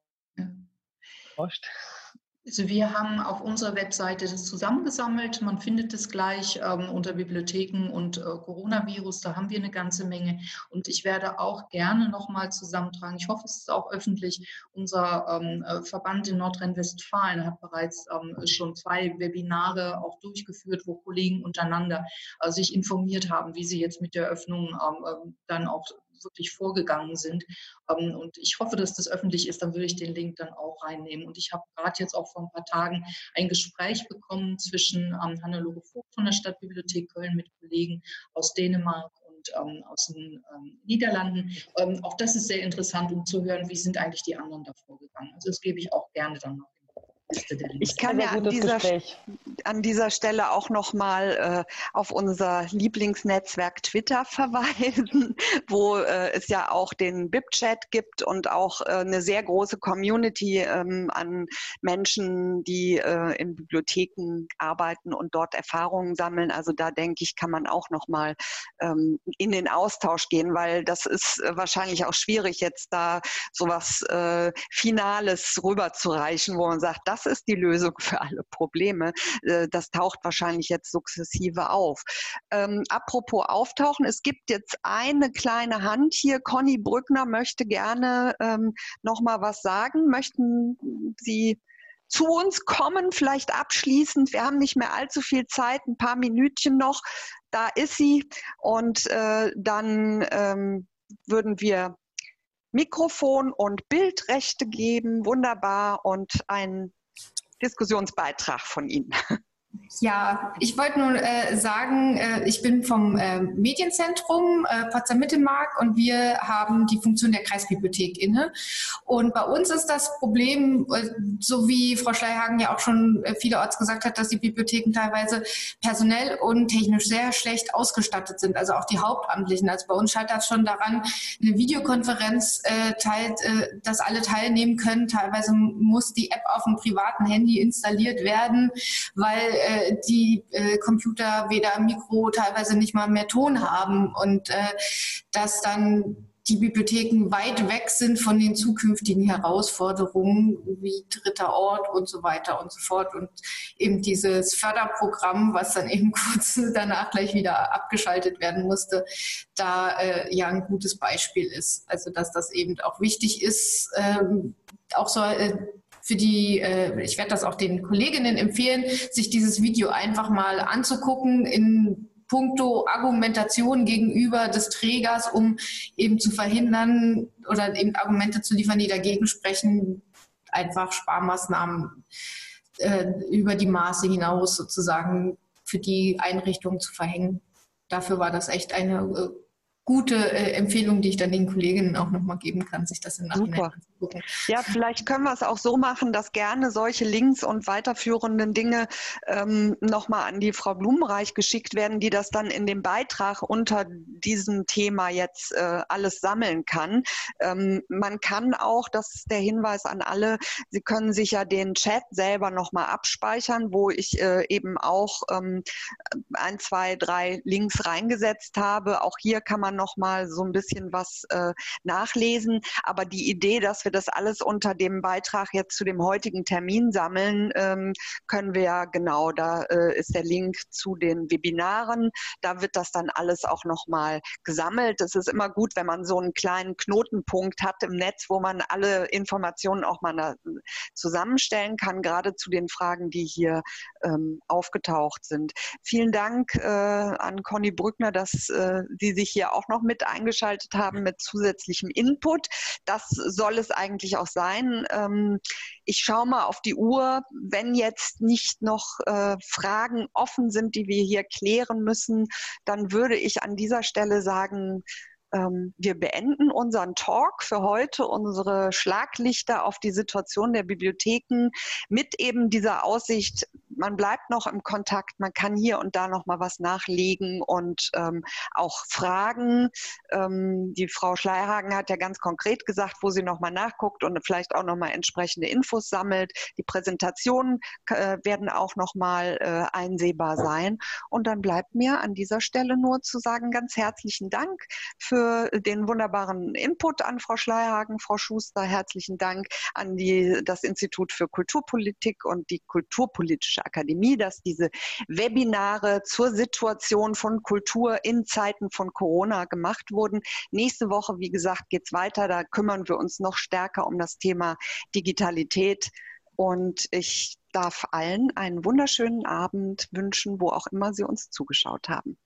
Also wir haben auf unserer Webseite das zusammengesammelt. Man findet es gleich ähm, unter Bibliotheken und äh, Coronavirus. Da haben wir eine ganze Menge. Und ich werde auch gerne nochmal zusammentragen. Ich hoffe, es ist auch öffentlich. Unser ähm, äh, Verband in Nordrhein-Westfalen hat bereits ähm, schon zwei Webinare auch durchgeführt, wo Kollegen untereinander äh, sich informiert haben, wie sie jetzt mit der Öffnung ähm, ähm, dann auch wirklich vorgegangen sind. Ähm, und ich hoffe, dass das öffentlich ist, dann würde ich den Link dann auch reinnehmen. Und ich habe gerade jetzt auch vor ein paar Tagen ein Gespräch bekommen zwischen ähm, Hannelore Vogt von der Stadtbibliothek Köln mit Kollegen aus Dänemark und ähm, aus den Niederlanden. Auch das ist sehr interessant, um zu hören, wie sind eigentlich die anderen da vorgegangen. Also das gebe ich auch gerne dann noch. Ich kann ja an dieser, an dieser Stelle auch noch mal äh, auf unser Lieblingsnetzwerk Twitter verweisen, wo äh, es ja auch den BIP-Chat gibt und auch äh, eine sehr große Community ähm, an Menschen, die äh, in Bibliotheken arbeiten und dort Erfahrungen sammeln. Also da denke ich, kann man auch noch mal ähm, in den Austausch gehen, weil das ist äh, wahrscheinlich auch schwierig, jetzt da sowas äh, Finales rüberzureichen, wo man sagt, das ist die Lösung für alle Probleme. Äh, das taucht wahrscheinlich jetzt sukzessive auf. Ähm, apropos auftauchen, es gibt jetzt eine kleine Hand hier. Conny Brückner möchte gerne ähm, noch mal was sagen. Möchten Sie zu uns kommen, vielleicht abschließend. Wir haben nicht mehr allzu viel Zeit, ein paar Minütchen noch. Da ist sie. Und äh, dann ähm, würden wir Mikrofon und Bildrechte geben. Wunderbar. Und ein Diskussionsbeitrag von Ihnen. Ja, ich wollte nur äh, sagen, äh, ich bin vom äh, Medienzentrum Potsdam Mittelmark und wir haben die Funktion der Kreisbibliothek inne. Und bei uns ist das Problem, äh, so wie Frau Schleierhagen ja auch schon äh, vielerorts gesagt hat, dass die Bibliotheken teilweise personell und technisch sehr schlecht ausgestattet sind, also auch die Hauptamtlichen. Also bei uns scheitert das schon daran, eine Videokonferenz äh, teilt, dass alle teilnehmen können. Teilweise muss die App auf dem privaten Handy installiert werden, weil äh, die äh, Computer weder Mikro, teilweise nicht mal mehr Ton haben und äh, dass dann die Bibliotheken weit weg sind von den zukünftigen Herausforderungen wie dritter Ort und so weiter und so fort. Und eben dieses Förderprogramm, was dann eben kurz danach gleich wieder abgeschaltet werden musste, da äh, ja ein gutes Beispiel ist. Also dass das eben auch wichtig ist, ähm, auch so äh, für die, äh, ich werde das auch den Kolleginnen empfehlen, sich dieses Video einfach mal anzugucken in puncto Argumentation gegenüber des Trägers, um eben zu verhindern oder eben Argumente zu liefern, die dagegen sprechen, einfach Sparmaßnahmen äh, über die Maße hinaus sozusagen für die Einrichtung zu verhängen. Dafür war das echt eine äh, gute äh, Empfehlung, die ich dann den Kolleginnen auch nochmal geben kann, sich das im Nachhinein Ja, vielleicht können wir es auch so machen, dass gerne solche Links und weiterführenden Dinge ähm, nochmal an die Frau Blumenreich geschickt werden, die das dann in dem Beitrag unter diesem Thema jetzt äh, alles sammeln kann. Ähm, man kann auch, das ist der Hinweis an alle, Sie können sich ja den Chat selber nochmal abspeichern, wo ich äh, eben auch ähm, ein, zwei, drei Links reingesetzt habe. Auch hier kann man noch mal so ein bisschen was äh, nachlesen. Aber die Idee, dass wir das alles unter dem Beitrag jetzt zu dem heutigen Termin sammeln, ähm, können wir ja genau. Da äh, ist der Link zu den Webinaren. Da wird das dann alles auch noch mal gesammelt. Es ist immer gut, wenn man so einen kleinen Knotenpunkt hat im Netz, wo man alle Informationen auch mal zusammenstellen kann, gerade zu den Fragen, die hier ähm, aufgetaucht sind. Vielen Dank äh, an Conny Brückner, dass äh, Sie sich hier auch noch mit eingeschaltet haben mit zusätzlichem Input. Das soll es eigentlich auch sein. Ähm, ich schaue mal auf die Uhr. Wenn jetzt nicht noch äh, Fragen offen sind, die wir hier klären müssen, dann würde ich an dieser Stelle sagen, wir beenden unseren Talk für heute, unsere Schlaglichter auf die Situation der Bibliotheken mit eben dieser Aussicht, man bleibt noch im Kontakt, man kann hier und da noch mal was nachlegen und ähm, auch fragen. Ähm, die Frau Schleierhagen hat ja ganz konkret gesagt, wo sie noch mal nachguckt und vielleicht auch noch mal entsprechende Infos sammelt. Die Präsentationen äh, werden auch noch mal äh, einsehbar sein. Und dann bleibt mir an dieser Stelle nur zu sagen, ganz herzlichen Dank für den wunderbaren Input an Frau Schleierhagen, Frau Schuster. Herzlichen Dank an die, das Institut für Kulturpolitik und die kulturpolitische Akademie, dass diese Webinare zur Situation von Kultur in Zeiten von Corona gemacht wurden. Nächste Woche, wie gesagt, geht es weiter. Da kümmern wir uns noch stärker um das Thema Digitalität. Und ich darf allen einen wunderschönen Abend wünschen, wo auch immer Sie uns zugeschaut haben.